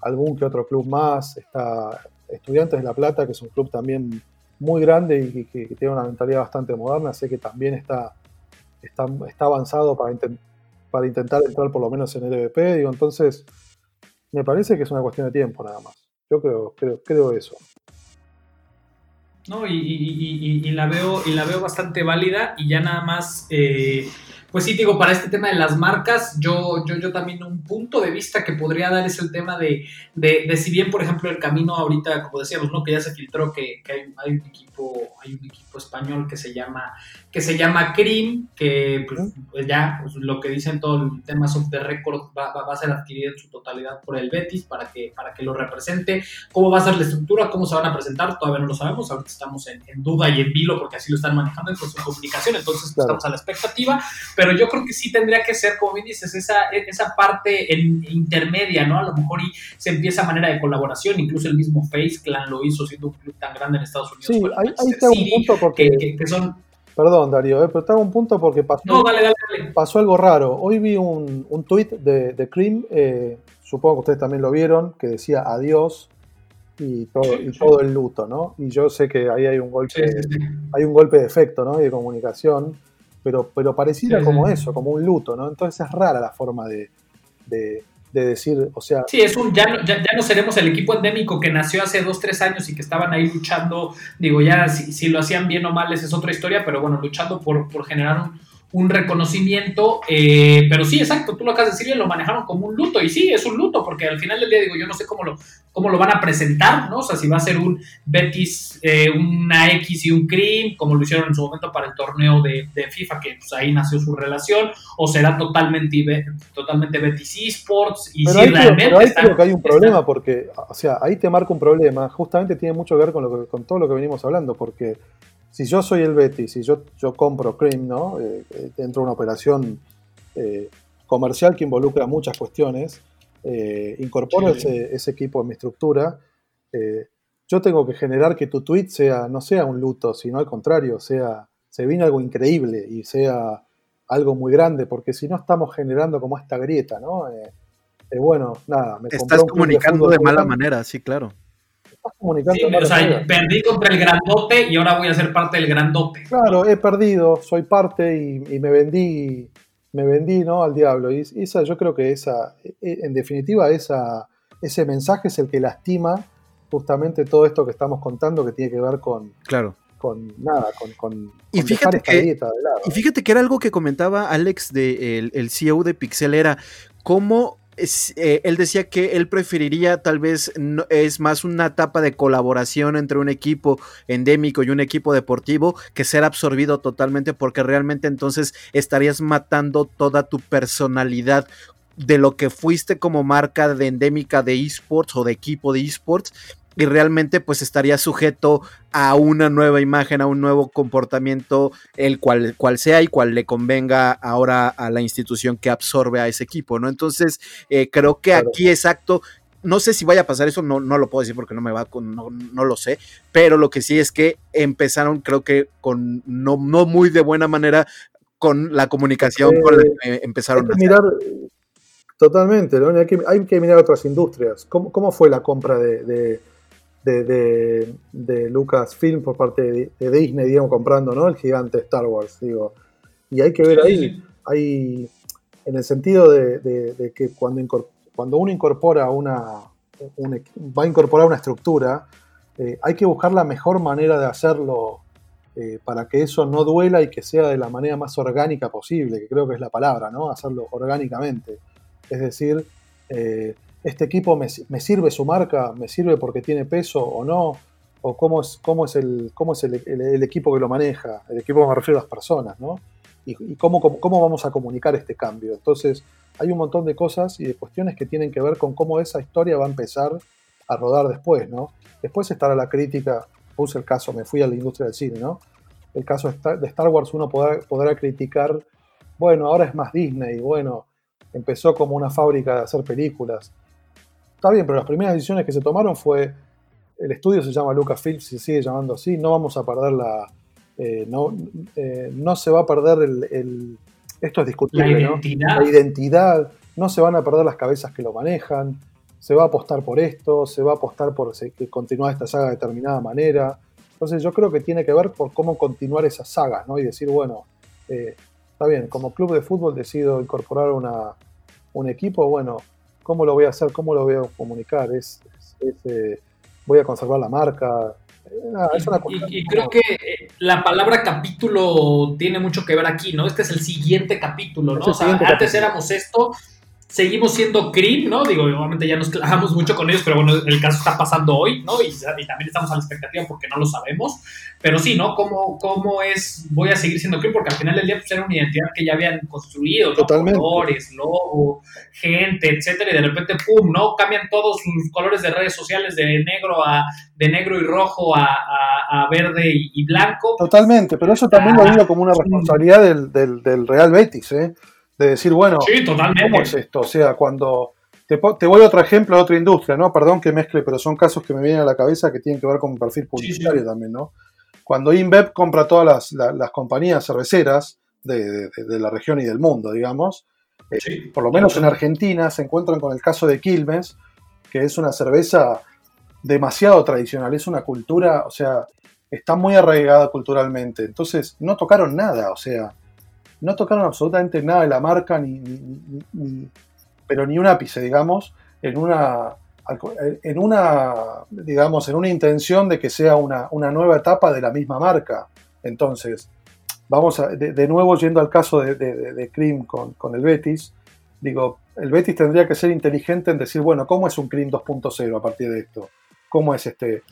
algún que otro club más, está Estudiantes de La Plata, que es un club también muy grande y que, tiene una mentalidad bastante moderna, sé que también está, está, avanzado para, para intentar entrar por lo menos en el EVP, digo, entonces me parece que es una cuestión de tiempo nada más. Yo creo, creo, creo eso. No, y, la veo, y la veo bastante válida y ya nada más eh, pues sí, digo, para este tema de las marcas, yo, yo, yo también un punto de vista que podría dar es el tema de, de, si bien, por ejemplo, el camino ahorita, como decíamos, ¿no? Que ya se filtró que, hay, hay, un equipo, hay un equipo español que se llama, que se llama CRIM, que pues, pues ya, pues, lo que dicen todo el tema soft the record va, va, a ser adquirido en su totalidad por el Betis para que, para que lo represente. ¿Cómo va a ser la estructura? ¿Cómo se van a presentar? Todavía no lo sabemos, ahorita estamos en, duda y en vilo porque así lo están manejando en su comunicación, entonces estamos a la expectativa pero yo creo que sí tendría que ser, como bien dices, esa, esa parte intermedia, ¿no? A lo mejor y se empieza a manera de colaboración, incluso el mismo Face Clan lo hizo siendo un club tan grande en Estados Unidos. Sí, ahí, está un punto porque... Que, son... Perdón, Darío, eh, pero te hago un punto porque pasó, no, dale, dale, pasó algo raro. Hoy vi un, un tweet de, de Cream, eh, supongo que ustedes también lo vieron, que decía adiós y todo, y todo el luto, ¿no? Y yo sé que ahí hay un golpe, hay un golpe de efecto, ¿no? Y de comunicación pero, pero pareciera como eso, como un luto, ¿no? Entonces es rara la forma de, decir, o sea... Sí, es un, ya, ya, no seremos el equipo endémico que nació hace dos, tres años y que estaban ahí luchando, digo, ya si, si lo hacían bien o mal, esa es otra historia, pero bueno, luchando por, por generar un, un reconocimiento, eh, pero sí, exacto, tú lo acabas de decir, lo manejaron como un luto, y sí, es un luto, porque al final del día digo, yo no sé cómo lo, cómo lo van a presentar, ¿no? O sea, si va a ser un Betis, eh, una X y un Cream, como lo hicieron en su momento para el torneo de, FIFA, que pues, ahí nació su relación, o será totalmente, totalmente Betis Esports, y pero si realmente... Pero ahí creo que hay un problema, porque, o sea, ahí te marca un problema, justamente tiene mucho que ver con, lo con todo lo que venimos hablando, porque si yo soy el Betis, si yo, yo compro Cream, ¿no? Eh, eh, dentro de una operación eh, comercial que involucra muchas cuestiones, incorporo ese, equipo en mi estructura, yo tengo que generar que tu tweet sea, no sea un luto, sino al contrario, sea, se viene algo increíble y sea algo muy grande, porque si no estamos generando como esta grieta, ¿no? bueno, nada, me Estás comunicando de, de mala manera, sí, claro comunicando. o sea, perdí contra el grandote y ahora voy a ser parte del grandote. Claro, he perdido, soy parte y, me vendí, me vendí ¿no? al diablo. Y esa, yo creo que esa, e, en definitiva, esa, ese mensaje es el que lastima justamente todo esto que estamos contando que tiene que ver con. Claro. Con nada, con, y fíjate que, Y fíjate que era algo que comentaba Alex, de, el, el CEO de Pixel, era cómo eh, él decía que él preferiría tal vez es más una etapa de colaboración entre un equipo endémico y un equipo deportivo que ser absorbido totalmente porque realmente entonces estarías matando toda tu personalidad de lo que fuiste como marca de endémica de esports o de equipo de esports y realmente pues estaría sujeto a una nueva imagen, a un nuevo comportamiento, el cual, cual sea y cual le convenga ahora a la institución que absorbe a ese equipo, ¿no? Entonces, eh, creo que aquí exacto, no sé si vaya a pasar eso, no, no lo puedo decir porque no me va con, no, no, lo sé, pero lo que sí es que empezaron, creo que con no, no muy de buena manera con la comunicación con la que empezaron a mirar totalmente, hay, que, hay, que, mirar otras industrias. ¿Cómo, cómo fue la compra de de, de, Lucasfilm por parte de, Disney, digamos, comprando, ¿no? El gigante Star Wars, digo. Y hay que ver ahí, hay, en el sentido de, que cuando, cuando uno incorpora una, va a incorporar una estructura, eh, hay que buscar la mejor manera de hacerlo eh, para que eso no duela y que sea de la manera más orgánica posible, que creo que es la palabra, ¿no? Hacerlo orgánicamente. Es decir, eh, este equipo me, sirve su marca, me sirve porque tiene peso o no, o cómo es, cómo es, el, cómo es el, equipo que lo maneja, el equipo me refiero a las personas, ¿no? Y, cómo, cómo, vamos a comunicar este cambio. Entonces, hay un montón de cosas y de cuestiones que tienen que ver con cómo esa historia va a empezar a rodar después, ¿no? Después estará la crítica, puse el caso, me fui a la industria del cine, ¿no? El caso de Star Wars uno podrá, podrá criticar, bueno, ahora es más Disney, bueno, empezó como una fábrica de hacer películas, Está bien, pero las primeras decisiones que se tomaron fue, el estudio se llama Lucasfilm, se sigue llamando así, no vamos a perder la... Eh, no, eh, no se va a perder el, esto es discutible, la identidad. La identidad, no se van a perder las cabezas que lo manejan, se va a apostar por esto, se va a apostar por que continúe esta saga de determinada manera. Entonces yo creo que tiene que ver por cómo continuar esa saga, ¿no? Y decir, bueno, eh, está bien, como club de fútbol decido incorporar una, un equipo, bueno, ¿Cómo lo voy a hacer? ¿Cómo lo voy a comunicar? Es, eh, voy a conservar la marca. Eh, y, creo que eh, la palabra capítulo tiene mucho que ver aquí, ¿no? Este es el siguiente capítulo, ¿no? O sea, antes éramos esto, seguimos siendo Cream, ¿no? Digo, obviamente ya nos clavamos mucho con ellos, pero bueno, el caso está pasando hoy, ¿no? Y, también estamos a la expectativa porque no lo sabemos. Pero sí, ¿no? ¿Cómo, cómo es, voy a seguir siendo Cream? Porque al final del día pues, era una identidad que ya habían construido, ¿no? Totalmente. Colores, logo, gente, etcétera, y de repente, ¡pum!, ¿no? Cambian todos sus colores de redes sociales de negro a de negro y rojo a, a, verde y, blanco. Totalmente, pero eso también lo digo como una responsabilidad del, del, del Real Betis, ¿eh? De decir, bueno, ¿cómo es esto? O sea, cuando te, te, voy a otro ejemplo de otra industria, ¿no? Perdón que mezcle, pero son casos que me vienen a la cabeza que tienen que ver con mi perfil publicitario también, ¿no? Cuando InBev compra todas las, compañías cerveceras de, la región y del mundo, digamos, eh, por lo menos en Argentina se encuentran con el caso de Quilmes, que es una cerveza demasiado tradicional, es una cultura, o sea, está muy arraigada culturalmente. Entonces, no tocaron nada, o sea, no tocaron absolutamente nada de la marca, ni, pero ni un ápice, digamos, en una, en una, digamos, en una intención de que sea una, nueva etapa de la misma marca. Entonces, vamos a, de, nuevo yendo al caso de, de, Cream con, con, el Betis, digo, el Betis tendría que ser inteligente en decir, bueno, ¿cómo es un Cream 2.0 a partir de esto? ¿Cómo es este,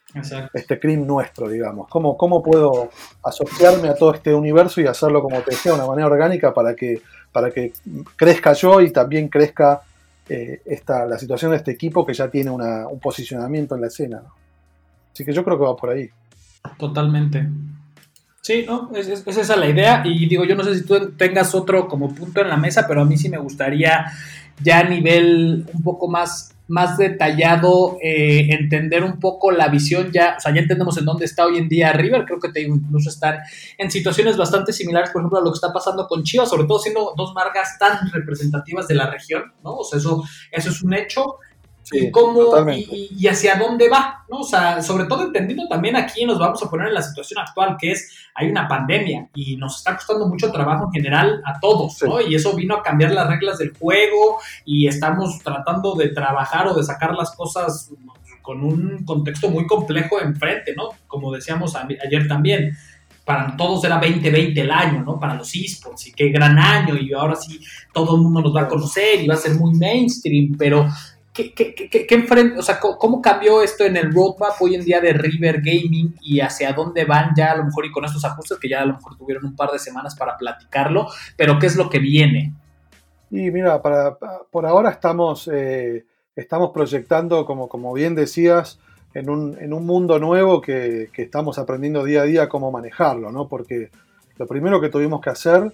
este Cream nuestro, digamos? ¿Cómo, ¿Cómo puedo asociarme a todo este universo y hacerlo, como te decía, de una manera orgánica para que, para que crezca yo y también crezca eh, esta, la situación de este equipo que ya tiene una, un posicionamiento en la escena? Así que yo creo que va por ahí. Totalmente. Sí, no, es, esa la idea. Y digo, yo no sé si tú tengas otro como punto en la mesa, pero a mí sí me gustaría ya a nivel un poco más, más detallado eh, entender un poco la visión ya, o sea, ya entendemos en dónde está hoy en día River, creo que te incluso estar en situaciones bastante similares, por ejemplo, a lo que está pasando con Chivas, sobre todo siendo dos marcas tan representativas de la región, ¿no? O sea, eso, eso es un hecho y cómo y, hacia dónde va, ¿no? O sea, sobre todo entendiendo también aquí nos vamos a poner en la situación actual, que es, hay una pandemia y nos está costando mucho trabajo en general a todos, ¿no? Y eso vino a cambiar las reglas del juego y estamos tratando de trabajar o de sacar las cosas con un contexto muy complejo enfrente, ¿no? Como decíamos ayer también, para todos era 2020 el año, ¿no? Para los esports, y qué gran año, y ahora sí todo el mundo nos va a conocer y va a ser muy mainstream, pero ¿Qué, qué, o sea, ¿Cómo cambió esto en el roadmap hoy en día de River Gaming y hacia dónde van ya a lo mejor y con estos ajustes que ya a lo mejor tuvieron un par de semanas para platicarlo, pero qué es lo que viene? Y mira, para, por ahora estamos, eh, estamos proyectando, como, como bien decías, en un, en un mundo nuevo que, que, estamos aprendiendo día a día cómo manejarlo, ¿no? Porque lo primero que tuvimos que hacer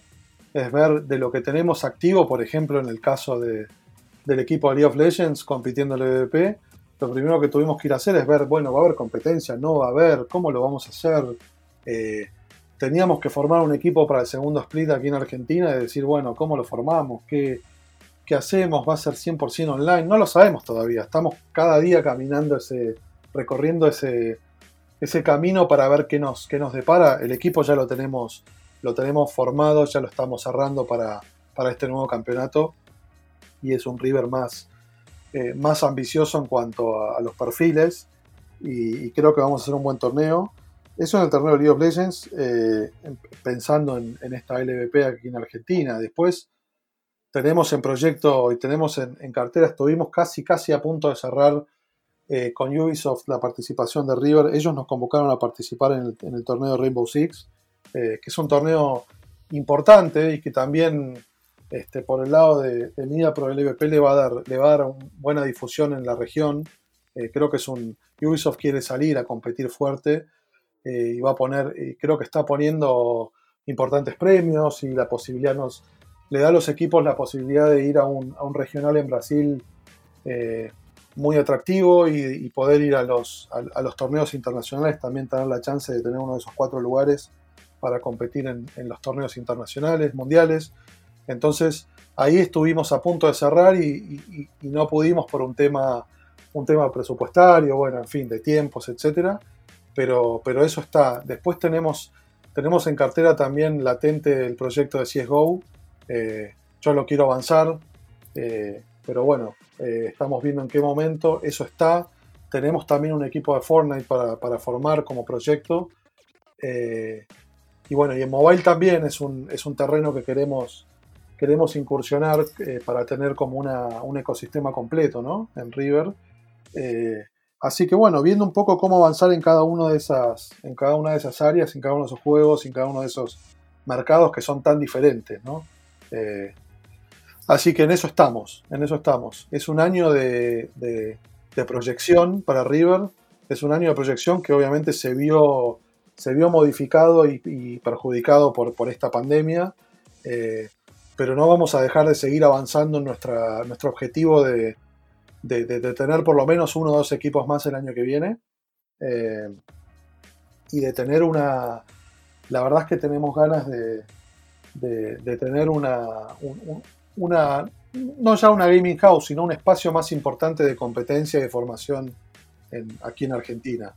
es ver de lo que tenemos activo, por ejemplo, en el caso de, del equipo de League of Legends compitiendo en el EVP, lo primero que tuvimos que ir a hacer es ver, bueno, va a haber competencia, no va a haber, cómo lo vamos a hacer. Eh, teníamos que formar un equipo para el segundo split aquí en Argentina y decir, bueno, ¿cómo lo formamos? ¿Qué, qué hacemos? ¿Va a ser 100% online? No lo sabemos todavía. Estamos cada día caminando ese, recorriendo ese, ese camino para ver qué nos, qué nos depara. El equipo ya lo tenemos, lo tenemos formado, ya lo estamos cerrando para, para este nuevo campeonato y es un River más, eh, más ambicioso en cuanto a, los perfiles y, creo que vamos a hacer un buen torneo. Eso en el torneo de League of Legends, eh, pensando en, esta LVP aquí en Argentina. Después tenemos en proyecto y tenemos en, cartera, estuvimos casi, casi a punto de cerrar eh, con Ubisoft la participación de River. Ellos nos convocaron a participar en el, en el torneo Rainbow Six, que es un torneo importante y que también este, por el lado de, de MIDA Pro le va a dar, le va a dar buena difusión en la región. Eh, creo que es un. Ubisoft quiere salir a competir fuerte eh, y va a poner, creo que está poniendo importantes premios y la posibilidad nos le da a los equipos la posibilidad de ir a un, regional en Brasil eh, muy atractivo y, poder ir a los, a, los torneos internacionales, también tener la chance de tener uno de esos cuatro lugares para competir en los torneos internacionales, mundiales. Entonces ahí estuvimos a punto de cerrar y, no pudimos por un tema, un tema presupuestario, bueno, en fin, de tiempos, etcétera. Pero, pero eso está. Después tenemos, tenemos en cartera también latente el proyecto de CSGO. Eh, yo lo quiero avanzar, eh, pero bueno, eh, estamos viendo en qué momento eso está. Tenemos también un equipo de Fortnite para, para formar como proyecto. y bueno, y en mobile también es un, es un terreno que queremos, queremos incursionar eh, para tener como un ecosistema completo ¿no? en River. Eh, así que bueno, viendo un poco cómo avanzar en cada, uno de esas, en cada una de esas áreas, en cada uno de esos juegos, en cada uno de esos mercados que son tan diferentes. ¿no? Eh, así que en eso estamos, en eso estamos. Es un año de, proyección para River, es un año de proyección que obviamente se vio, se vio modificado y, perjudicado por, por, esta pandemia pero no vamos a dejar de seguir avanzando en nuestra, nuestro objetivo de, tener por lo menos uno o dos equipos más el año que viene. Eh, y de tener una. La verdad es que tenemos ganas de, tener una, una. No ya una gaming house, sino un espacio más importante de competencia y de formación aquí en Argentina.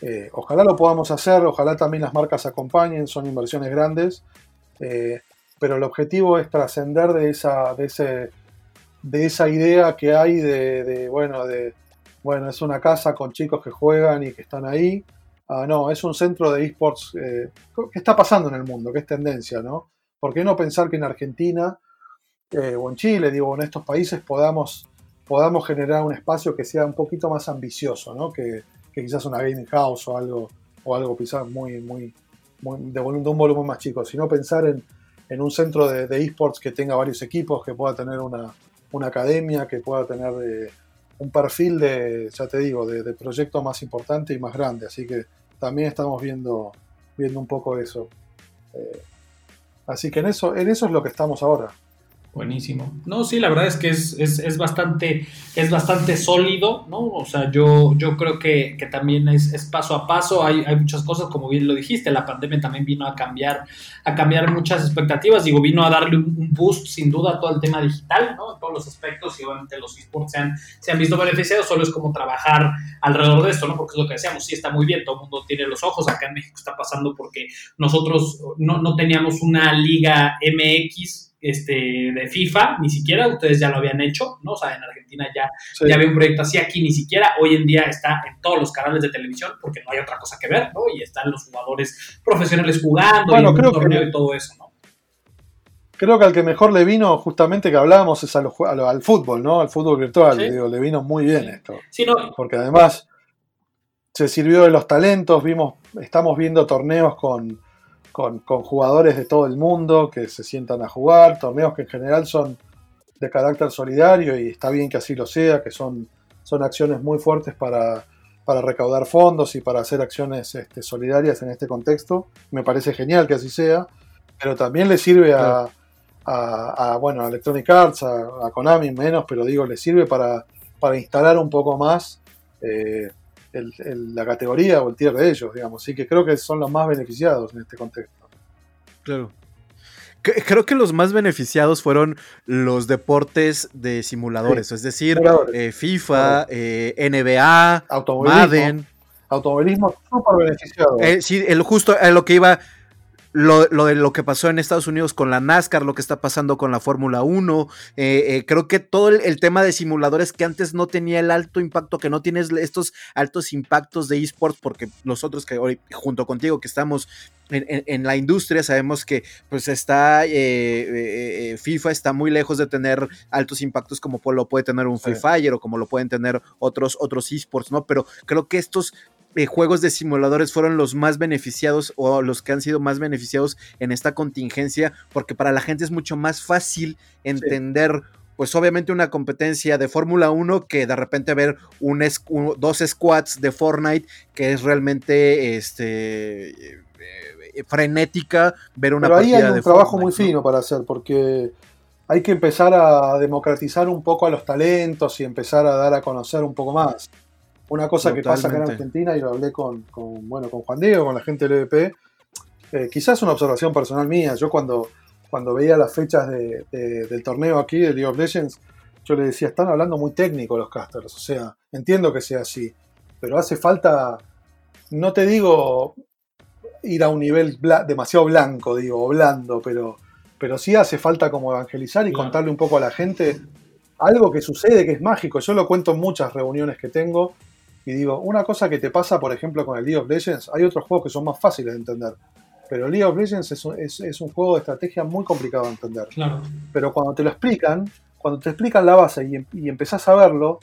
Eh, ojalá lo podamos hacer, ojalá también las marcas acompañen, son inversiones grandes. Eh, pero el objetivo es trascender de esa, de, ese, de esa idea que hay de, bueno, de, bueno, es una casa con chicos que juegan y que están ahí, no, es un centro de esports. Eh, ¿Qué está pasando en el mundo? ¿Qué es tendencia, no? ¿Por qué no pensar que en Argentina eh, o en Chile, digo, en estos países podamos, podamos generar un espacio que sea un poquito más ambicioso, ¿no? Que, quizás una gaming house o algo, o algo quizás muy, muy, de, un volumen más chico, sino pensar en, un centro de, esports que tenga varios equipos, que pueda tener una, academia, que pueda tener eh, un perfil de, ya te digo, de, proyecto más importante y más grande. Así que también estamos viendo, viendo un poco eso. Eh, así que en eso, en eso es lo que estamos ahora. Buenísimo. No, sí, la verdad es que es, es, es, bastante, es bastante sólido, ¿no? O sea, yo, yo creo que, que también es, es, paso a paso, hay, hay, muchas cosas, como bien lo dijiste, la pandemia también vino a cambiar, a cambiar muchas expectativas, digo, vino a darle un, boost sin duda a todo el tema digital, ¿no? En todos los aspectos, y obviamente los esports se han, se han visto beneficiados, solo es como trabajar alrededor de esto, ¿no? Porque es lo que decíamos, sí está muy bien, todo el mundo tiene los ojos, acá en México está pasando porque nosotros no, no teníamos una liga MX este, de FIFA, ni siquiera, ustedes ya lo habían hecho, ¿no? O sea, en Argentina ya, ya había un proyecto así, aquí ni siquiera, hoy en día está en todos los canales de televisión, porque no hay otra cosa que ver, ¿no? Y están los jugadores profesionales jugando y creo torneo y todo eso, ¿no? Creo que al que mejor le vino, justamente que hablábamos, es al fútbol, ¿no? Al fútbol virtual, digo, le vino muy bien esto. Sí, no. Porque además se sirvió de los talentos, vimos, estamos viendo torneos con con, jugadores de todo el mundo que se sientan a jugar, torneos que en general son de carácter solidario y está bien que así lo sea, que son, son acciones muy fuertes para, recaudar fondos y para hacer acciones este, solidarias en este contexto. Me parece genial que así sea, pero también le sirve a, bueno, a Electronic Arts, a, Konami menos, pero digo, le sirve para, para instalar un poco más eh, la categoría o el tier de ellos, digamos. Así que creo que son los más beneficiados en este contexto. Claro. Creo que los más beneficiados fueron los deportes de simuladores, es decir, eh, FIFA, eh, NBA, Madden. Automovilismo súper beneficiado. Eh, sí, el, justo a lo que iba, lo, de lo que pasó en Estados Unidos con la NASCAR, lo que está pasando con la Fórmula 1. Eh, eh, creo que todo el, tema de simuladores que antes no tenía el alto impacto, que no tienes estos altos impactos de esports, porque nosotros que hoy, junto contigo, que estamos en, la industria, sabemos que pues está eh, FIFA está muy lejos de tener altos impactos como lo puede tener un Free Fire o como lo pueden tener otros, otros esports, ¿no? Pero creo que estos juegos de simuladores fueron los más beneficiados o los que han sido más beneficiados en esta contingencia, porque para la gente es mucho más fácil entender. Pues obviamente una competencia de Fórmula 1 que de repente ver un, dos squads de Fortnite que es realmente este eh, frenética ver una Pero ahí hay un trabajo muy fino para hacer porque hay que empezar a democratizar un poco a los talentos y empezar a dar a conocer un poco más. Una cosa que pasa acá en Argentina, y lo hablé con, bueno, con Juan Diego, con la gente del EVP, eh, quizás una observación personal mía. Yo cuando, cuando veía las fechas del torneo aquí, de League of Legends, yo le decía, están hablando muy técnico los casters. O sea, entiendo que sea así, pero hace falta, no te digo ir a un nivel demasiado blanco, digo, o blando, pero, pero sí hace falta como evangelizar y contarle un poco a la gente algo que sucede, que es mágico. Yo lo cuento en muchas reuniones que tengo y digo, una cosa que te pasa, por ejemplo, con el League of Legends, hay otros juegos que son más fáciles de entender. Pero League of Legends es un, es, un juego de estrategia muy complicado de entender. Pero cuando te lo explican, cuando te explican la base y, y empezás a verlo,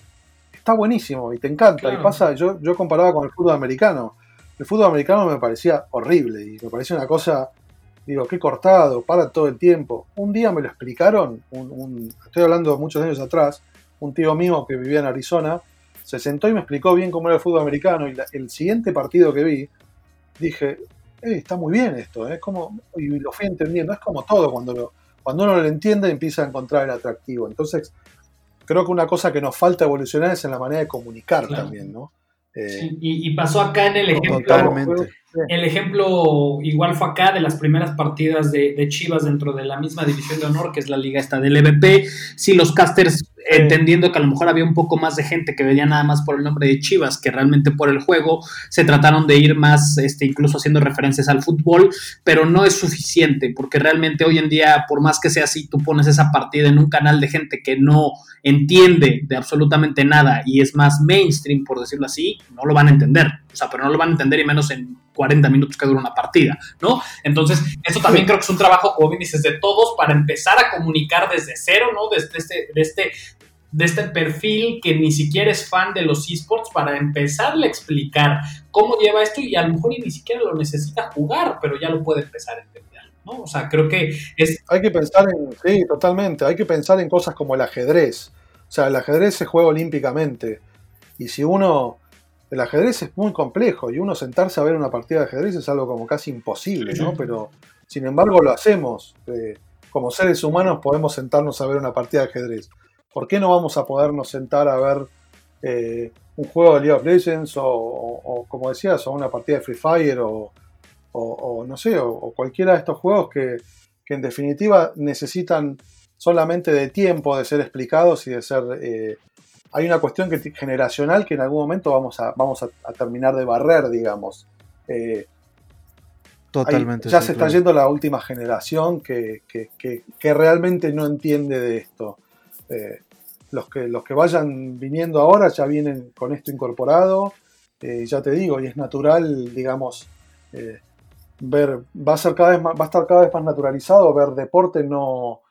está buenísimo y te encanta. Y pasa, yo, yo comparaba con el fútbol americano. El fútbol americano me parecía horrible y me parecía una cosa, digo, qué cortado, para todo el tiempo. Un día me lo explicaron, estoy hablando muchos años atrás, un tío mío que vivía en Arizona, se sentó y me explicó bien cómo era el fútbol americano y el siguiente partido que vi, dije, eh, está muy bien esto, es como, y lo fui entendiendo, es como todo, cuando, cuando uno lo entiende empieza a encontrar el atractivo. Entonces, creo que una cosa que nos falta evolucionar es en la manera de comunicar también, ¿no? Eh, y, pasó acá en el ejemplo. El ejemplo igual fue acá de las primeras partidas de, de, Chivas dentro de la misma división de honor, que es la liga esta del EVP. Si los casters entendiendo que a lo mejor había un poco más de gente que venía nada más por el nombre de Chivas que realmente por el juego, se trataron de ir más, este, incluso haciendo referencias al fútbol, pero no es suficiente, porque realmente hoy en día, por más que sea así, tú pones esa partida en un canal de gente que no entiende de absolutamente nada y es más mainstream, por decirlo así, no lo van a entender. O sea, pero no lo van a entender y menos en 40 minutos que dura una partida, ¿no? Entonces, eso también creo que es un trabajo, como bien dices, de todos para empezar a comunicar desde cero, ¿no? Desde este, este de este perfil que ni siquiera es fan de los esports para empezarle a explicar cómo lleva esto y a lo mejor ni siquiera lo necesita jugar, pero ya lo puede empezar a entender, ¿no? O sea, creo que es... Hay que pensar en, sí, totalmente, hay que pensar en cosas como el ajedrez. O sea, el ajedrez se juega olímpicamente y si uno... El ajedrez es muy complejo y uno sentarse a ver una partida de ajedrez es algo como casi imposible, ¿no? Pero sin embargo lo hacemos. Eh, como seres humanos podemos sentarnos a ver una partida de ajedrez. ¿Por qué no vamos a podernos sentar a ver eh, un juego de League of Legends o, como decías, o una partida de Free Fire o, no sé, o, cualquiera de estos juegos que, en definitiva necesitan solamente de tiempo de ser explicados y de ser... Eh, hay una cuestión que, generacional que en algún momento vamos a, vamos a, terminar de barrer, digamos. Eh, Totalmente. ya se está yendo la última generación que, que, realmente no entiende de esto. Eh, los, que, los que vayan viniendo ahora ya vienen con esto incorporado. Eh, ya te digo, y es natural, digamos, eh, ver, va a ser cada vez más, va a estar cada vez más naturalizado ver deporte no.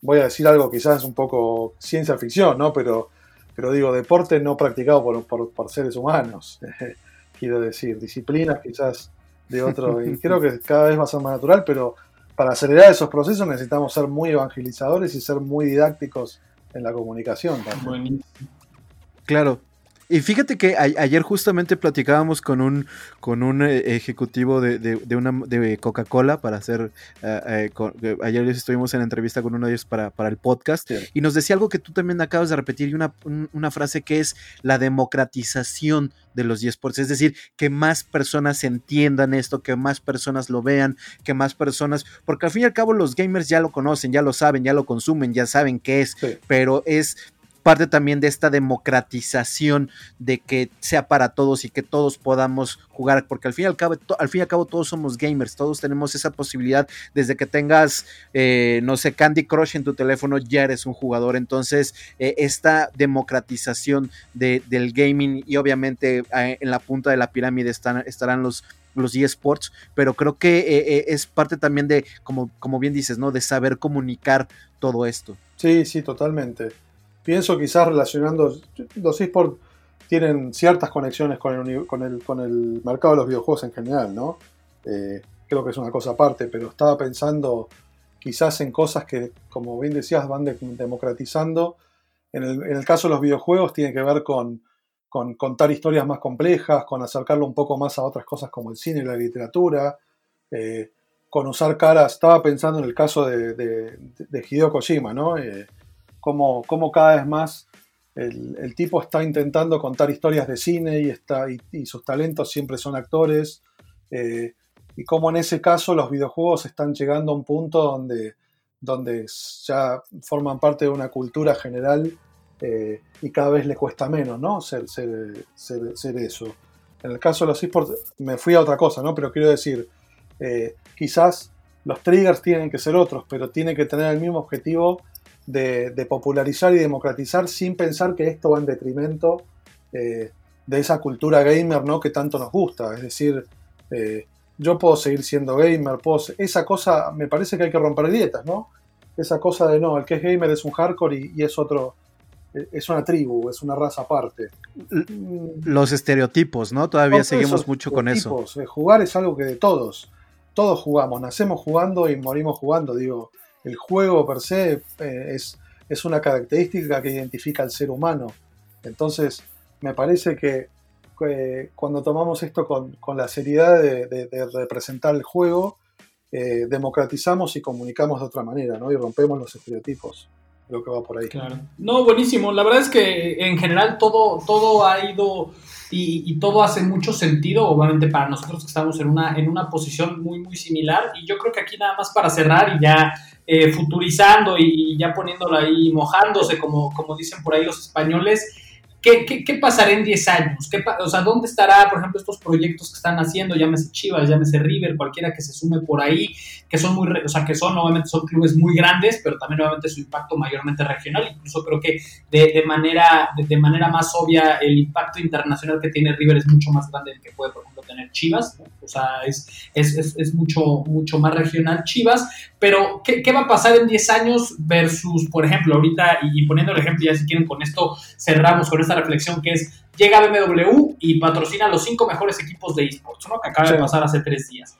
voy a decir algo quizás un poco ciencia ficción, ¿no? Pero, pero digo, deporte no practicado por, por seres humanos. quiero decir, disciplinas quizás de otro. Y creo que cada vez va a ser más natural, pero para acelerar esos procesos necesitamos ser muy evangelizadores y ser muy didácticos en la comunicación. Claro, y fíjate que ayer justamente platicábamos con un, con un eh, ejecutivo de, de, una, de Coca-Cola para hacer, eh, eh, ayer estuvimos en entrevista con uno de ellos para, para el podcast y nos decía algo que tú también acabas de repetir y una, una frase que es la democratización de los eSports, es decir, que más personas entiendan esto, que más personas lo vean, que más personas, porque al fin y al cabo los gamers ya lo conocen, ya lo saben, ya lo consumen, ya saben qué es, pero es parte también de esta democratización de que sea para todos y que todos podamos jugar, porque al fin y al cabo, al fin y al cabo todos somos gamers, todos tenemos esa posibilidad, desde que tengas, eh, no sé, Candy Crush en tu teléfono, ya eres un jugador, entonces eh, esta democratización del gaming y obviamente eh, en la punta de la pirámide están, estarán los los eSports, pero creo que es parte también de, como, como bien dices, ¿no? De saber comunicar todo esto. Sí, sí, totalmente pienso quizás relacionando, los esports tienen ciertas conexiones con el, con el, con el mercado de los videojuegos en general, ¿no? Eh, creo que es una cosa aparte, pero estaba pensando quizás en cosas que, como bien decías, van democratizando. En el, caso de los videojuegos tiene que ver con, contar historias más complejas, con acercarlo un poco más a otras cosas como el cine y la literatura, eh, con usar caras. Estaba pensando en el caso de, de, Hideo Kojima, ¿no? Eh, cómo, cada vez más el, tipo está intentando contar historias de cine y, está, y, sus talentos siempre son actores. Eh, y cómo en ese caso los videojuegos están llegando a un punto donde, donde ya forman parte de una cultura general eh, y cada vez le cuesta menos ¿no? ser, ser, eso. En el caso de los esports me fui a otra cosa, ¿no? pero quiero decir, eh, quizás los triggers tienen que ser otros, pero tienen que tener el mismo objetivo de, popularizar y democratizar sin pensar que esto va en detrimento eh, de esa cultura gamer ¿no? que tanto nos gusta. Es decir, eh, yo puedo seguir siendo gamer, puedo, esa cosa me parece que hay que romper dietas, ¿no? Esa cosa de no, el que es gamer es un hardcore y, es otro, eh, es una tribu, es una raza aparte. Los estereotipos, ¿no? Todavía seguimos mucho con eso. Jugar es algo que de todos, todos jugamos, nacemos jugando y morimos jugando, digo el juego per se eh, es, es, una característica que identifica al ser humano. Entonces, me parece que cuando tomamos esto con, la seriedad de, representar el juego, eh, democratizamos y comunicamos de otra manera, ¿no? Y rompemos los estereotipos. Creo que va por ahí. Claro. No, buenísimo. La verdad es que en general todo, todo ha ido y, todo hace mucho sentido, obviamente para nosotros que estamos en una, en una posición muy, muy similar. Y yo creo que aquí nada más para cerrar y ya eh, futurizando y, ya poniéndolo ahí, mojándose, como, como dicen por ahí los españoles, ¿qué, qué, pasará en 10 años? ¿Qué, o sea, ¿dónde estará, por ejemplo, estos proyectos que están haciendo? Llámese Chivas, llámese River, cualquiera que se sume por ahí, que son muy, o sea, que son, obviamente, son clubes muy grandes, pero también, obviamente, su impacto mayormente regional. Incluso creo que de, de manera, de, manera más obvia, el impacto internacional que tiene River es mucho más grande del que puede, por ejemplo, tener Chivas. O sea, es, es, es, es, mucho, mucho más regional Chivas. Pero, ¿qué, ¿qué, va a pasar en 10 años versus, por ejemplo, ahorita, y, poniendo el ejemplo, ya si quieren, con esto cerramos con esta reflexión que es, llega BMW y patrocina los cinco mejores equipos de esports, ¿no? Que acaba de pasar hace tres días.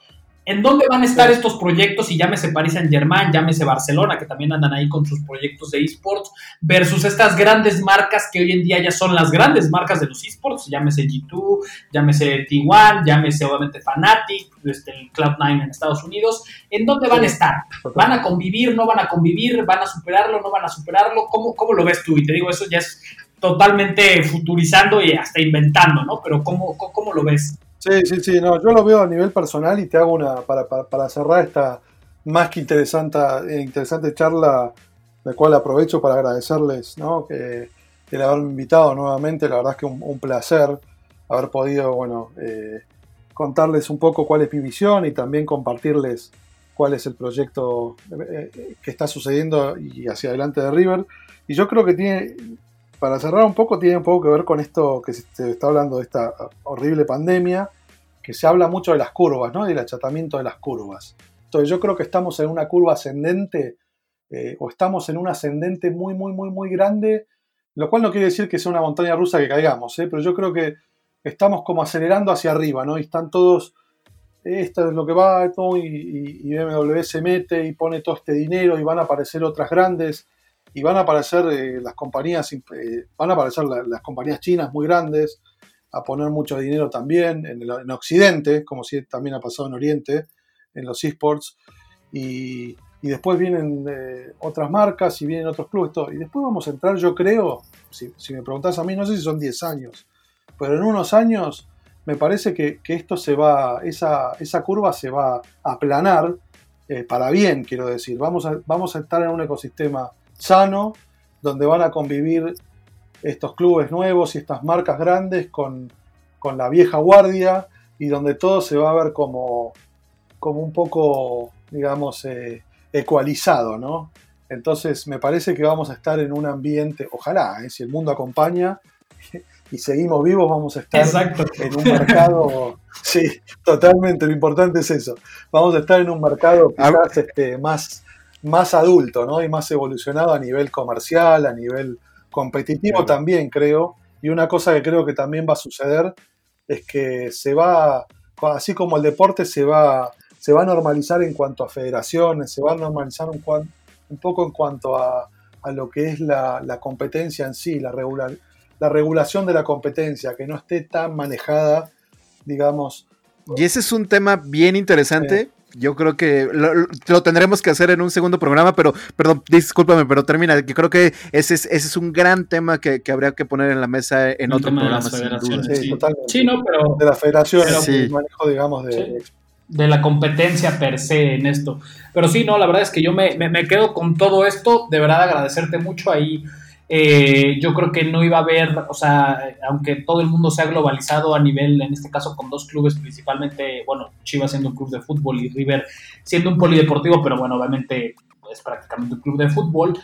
¿En dónde van a estar estos proyectos? Y llámese Paris Saint Germain, llámese Barcelona, que también andan ahí con sus proyectos de esports, versus estas grandes marcas que hoy en día ya son las grandes marcas de los esports, llámese G2, llámese T1, llámese obviamente Fanatic, este, el Cloud9 en Estados Unidos. ¿En dónde van a estar? ¿Van a convivir? ¿No van a convivir? ¿Van a superarlo? ¿No van a superarlo? ¿Cómo, cómo lo ves tú? Y te digo, eso ya es totalmente futurizando y hasta inventando, ¿no? Pero ¿cómo, cómo lo ves? Sí, sí, sí, no, yo lo veo a nivel personal y te hago una, para, para, cerrar esta más que interesante, eh, interesante charla, la cual aprovecho para agradecerles ¿no? que, el haberme invitado nuevamente, la verdad es que un, un placer haber podido, bueno, eh, contarles un poco cuál es mi visión y también compartirles cuál es el proyecto eh, que está sucediendo y hacia adelante de River. Y yo creo que tiene, para cerrar un poco, tiene un poco que ver con esto que se está hablando de esta horrible pandemia, que se habla mucho de las curvas, ¿no? Del achatamiento de las curvas. Entonces yo creo que estamos en una curva ascendente eh, o estamos en un ascendente muy, muy, muy, muy grande, lo cual no quiere decir que sea una montaña rusa que caigamos, ¿eh? pero yo creo que estamos como acelerando hacia arriba, ¿no? Y están todos, esto es lo que va, y, y BMW se mete y pone todo este dinero y van a aparecer otras grandes y van a aparecer eh, las compañías, eh, van a aparecer las compañías chinas muy grandes a poner mucho dinero también en, el, en Occidente, como también ha pasado en Oriente, en los esports, y, y después vienen eh, otras marcas y vienen otros clubes, y después vamos a entrar, yo creo, si, me preguntas a mí, no sé si son 10 años, pero en unos años me parece que, que esto se va, esa, esa curva se va a aplanar, para bien, quiero decir, vamos vamos a estar en un ecosistema sano, donde van a convivir estos clubes nuevos y estas marcas grandes con, la vieja guardia y donde todo se va a ver como, como un poco, digamos, eh, ecualizado, ¿no? Entonces me parece que vamos a estar en un ambiente, ojalá, eh, si el mundo acompaña y seguimos vivos, vamos a estar en un mercado, sí, totalmente, lo importante es eso, vamos a estar en un mercado quizás este, más, más adulto, ¿no? Y más evolucionado a nivel comercial, a nivel competitivo también, creo. Y una cosa que creo que también va a suceder es que se va, así como el deporte se va, se va a normalizar en cuanto a federaciones, se va a normalizar un, un poco en cuanto a, a lo que es la, la, competencia en sí, la, regular, la regulación de la competencia, que no esté tan manejada, digamos. Y ese es un tema bien interesante. Yo creo que lo, tendremos que hacer en un segundo programa, pero, perdón, discúlpame, pero termina, que creo que ese es, ese es un gran tema que, habría que poner en la mesa en otro programa, sin duda. Sí, sí. no, pero... De la federación, el manejo, digamos, de... de la competencia per se en esto. Pero sí, no, la verdad es que yo me, me, quedo con todo esto, de verdad agradecerte mucho ahí. Eh, yo creo que no iba a haber, o sea, aunque todo el mundo se ha globalizado a nivel, en este caso con dos clubes principalmente, bueno, Chivas siendo un club de fútbol y River siendo un polideportivo, pero bueno, obviamente es prácticamente un club de fútbol.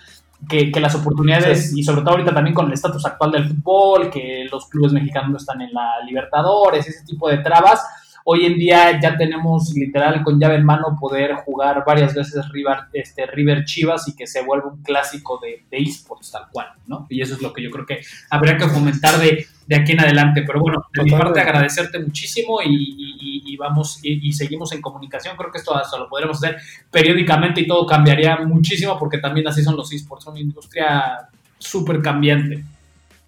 Que, que las oportunidades, y sobre todo ahorita también con el estatus actual del fútbol, que los clubes mexicanos no están en la Libertadores, ese tipo de trabas, Hoy en día ya tenemos literal con llave en mano poder jugar varias veces River, este, River Chivas y que se vuelva un clásico de, esports tal cual, ¿no? Y eso es lo que yo creo que habría que fomentar de, aquí en adelante. Pero bueno, de mi parte agradecerte muchísimo y, vamos y, seguimos en comunicación. Creo que esto hasta lo podremos hacer periódicamente y todo cambiaría muchísimo porque también así son los esports, son una industria súper cambiante.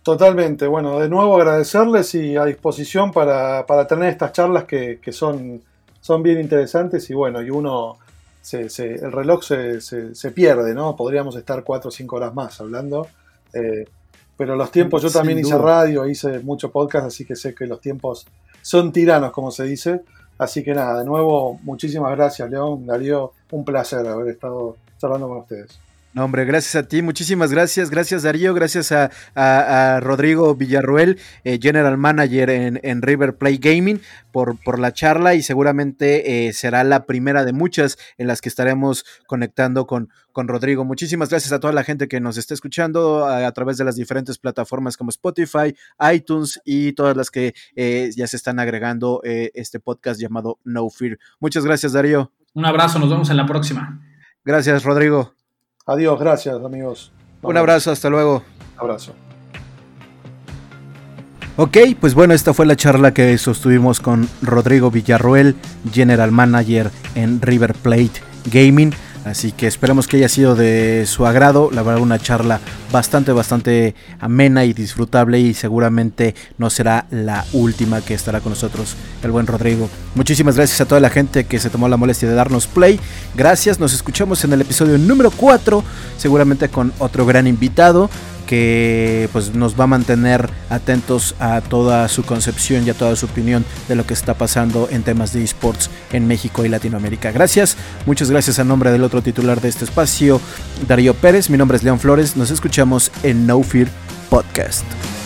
Totalmente. Bueno, de nuevo agradecerles y a disposición para, tener estas charlas que, son, son bien interesantes y bueno, y uno, se, el reloj se, pierde, ¿no? Podríamos estar cuatro o cinco horas más hablando. Eh, pero los tiempos, yo también hice radio, hice mucho podcast, así que sé que los tiempos son tiranos, como se dice. Así que nada, de nuevo, muchísimas gracias, León, Darío, un placer haber estado charlando con ustedes. No, hombre, gracias a ti, muchísimas gracias, gracias Darío, gracias a, Rodrigo Villarruel, eh, General Manager en, River Play Gaming, por, por la charla y seguramente eh, será la primera de muchas en las que estaremos conectando con, con Rodrigo. Muchísimas gracias a toda la gente que nos está escuchando a, través de las diferentes plataformas como Spotify, iTunes y todas las que eh, ya se están agregando este podcast llamado No Fear. Muchas gracias Darío. Un abrazo, nos vemos en la próxima. Gracias Rodrigo. Adiós, gracias amigos. Un abrazo, hasta luego. Abrazo. Ok, pues bueno, esta fue la charla que sostuvimos con Rodrigo Villarroel, General Manager en River Plate Gaming. Así que esperemos que haya sido de su agrado. La verdad, una charla bastante, bastante amena y disfrutable. Y seguramente no será la última que estará con nosotros el buen Rodrigo. Muchísimas gracias a toda la gente que se tomó la molestia de darnos play. Gracias, nos escuchamos en el episodio número 4. Seguramente con otro gran invitado que pues nos va a mantener atentos a toda su concepción y a toda su opinión de lo que está pasando en temas de esports en México y Latinoamérica. Gracias, muchas gracias a nombre del otro titular de este espacio, Darío Pérez. Mi nombre es León Flores. Nos escuchamos en No Fear Podcast.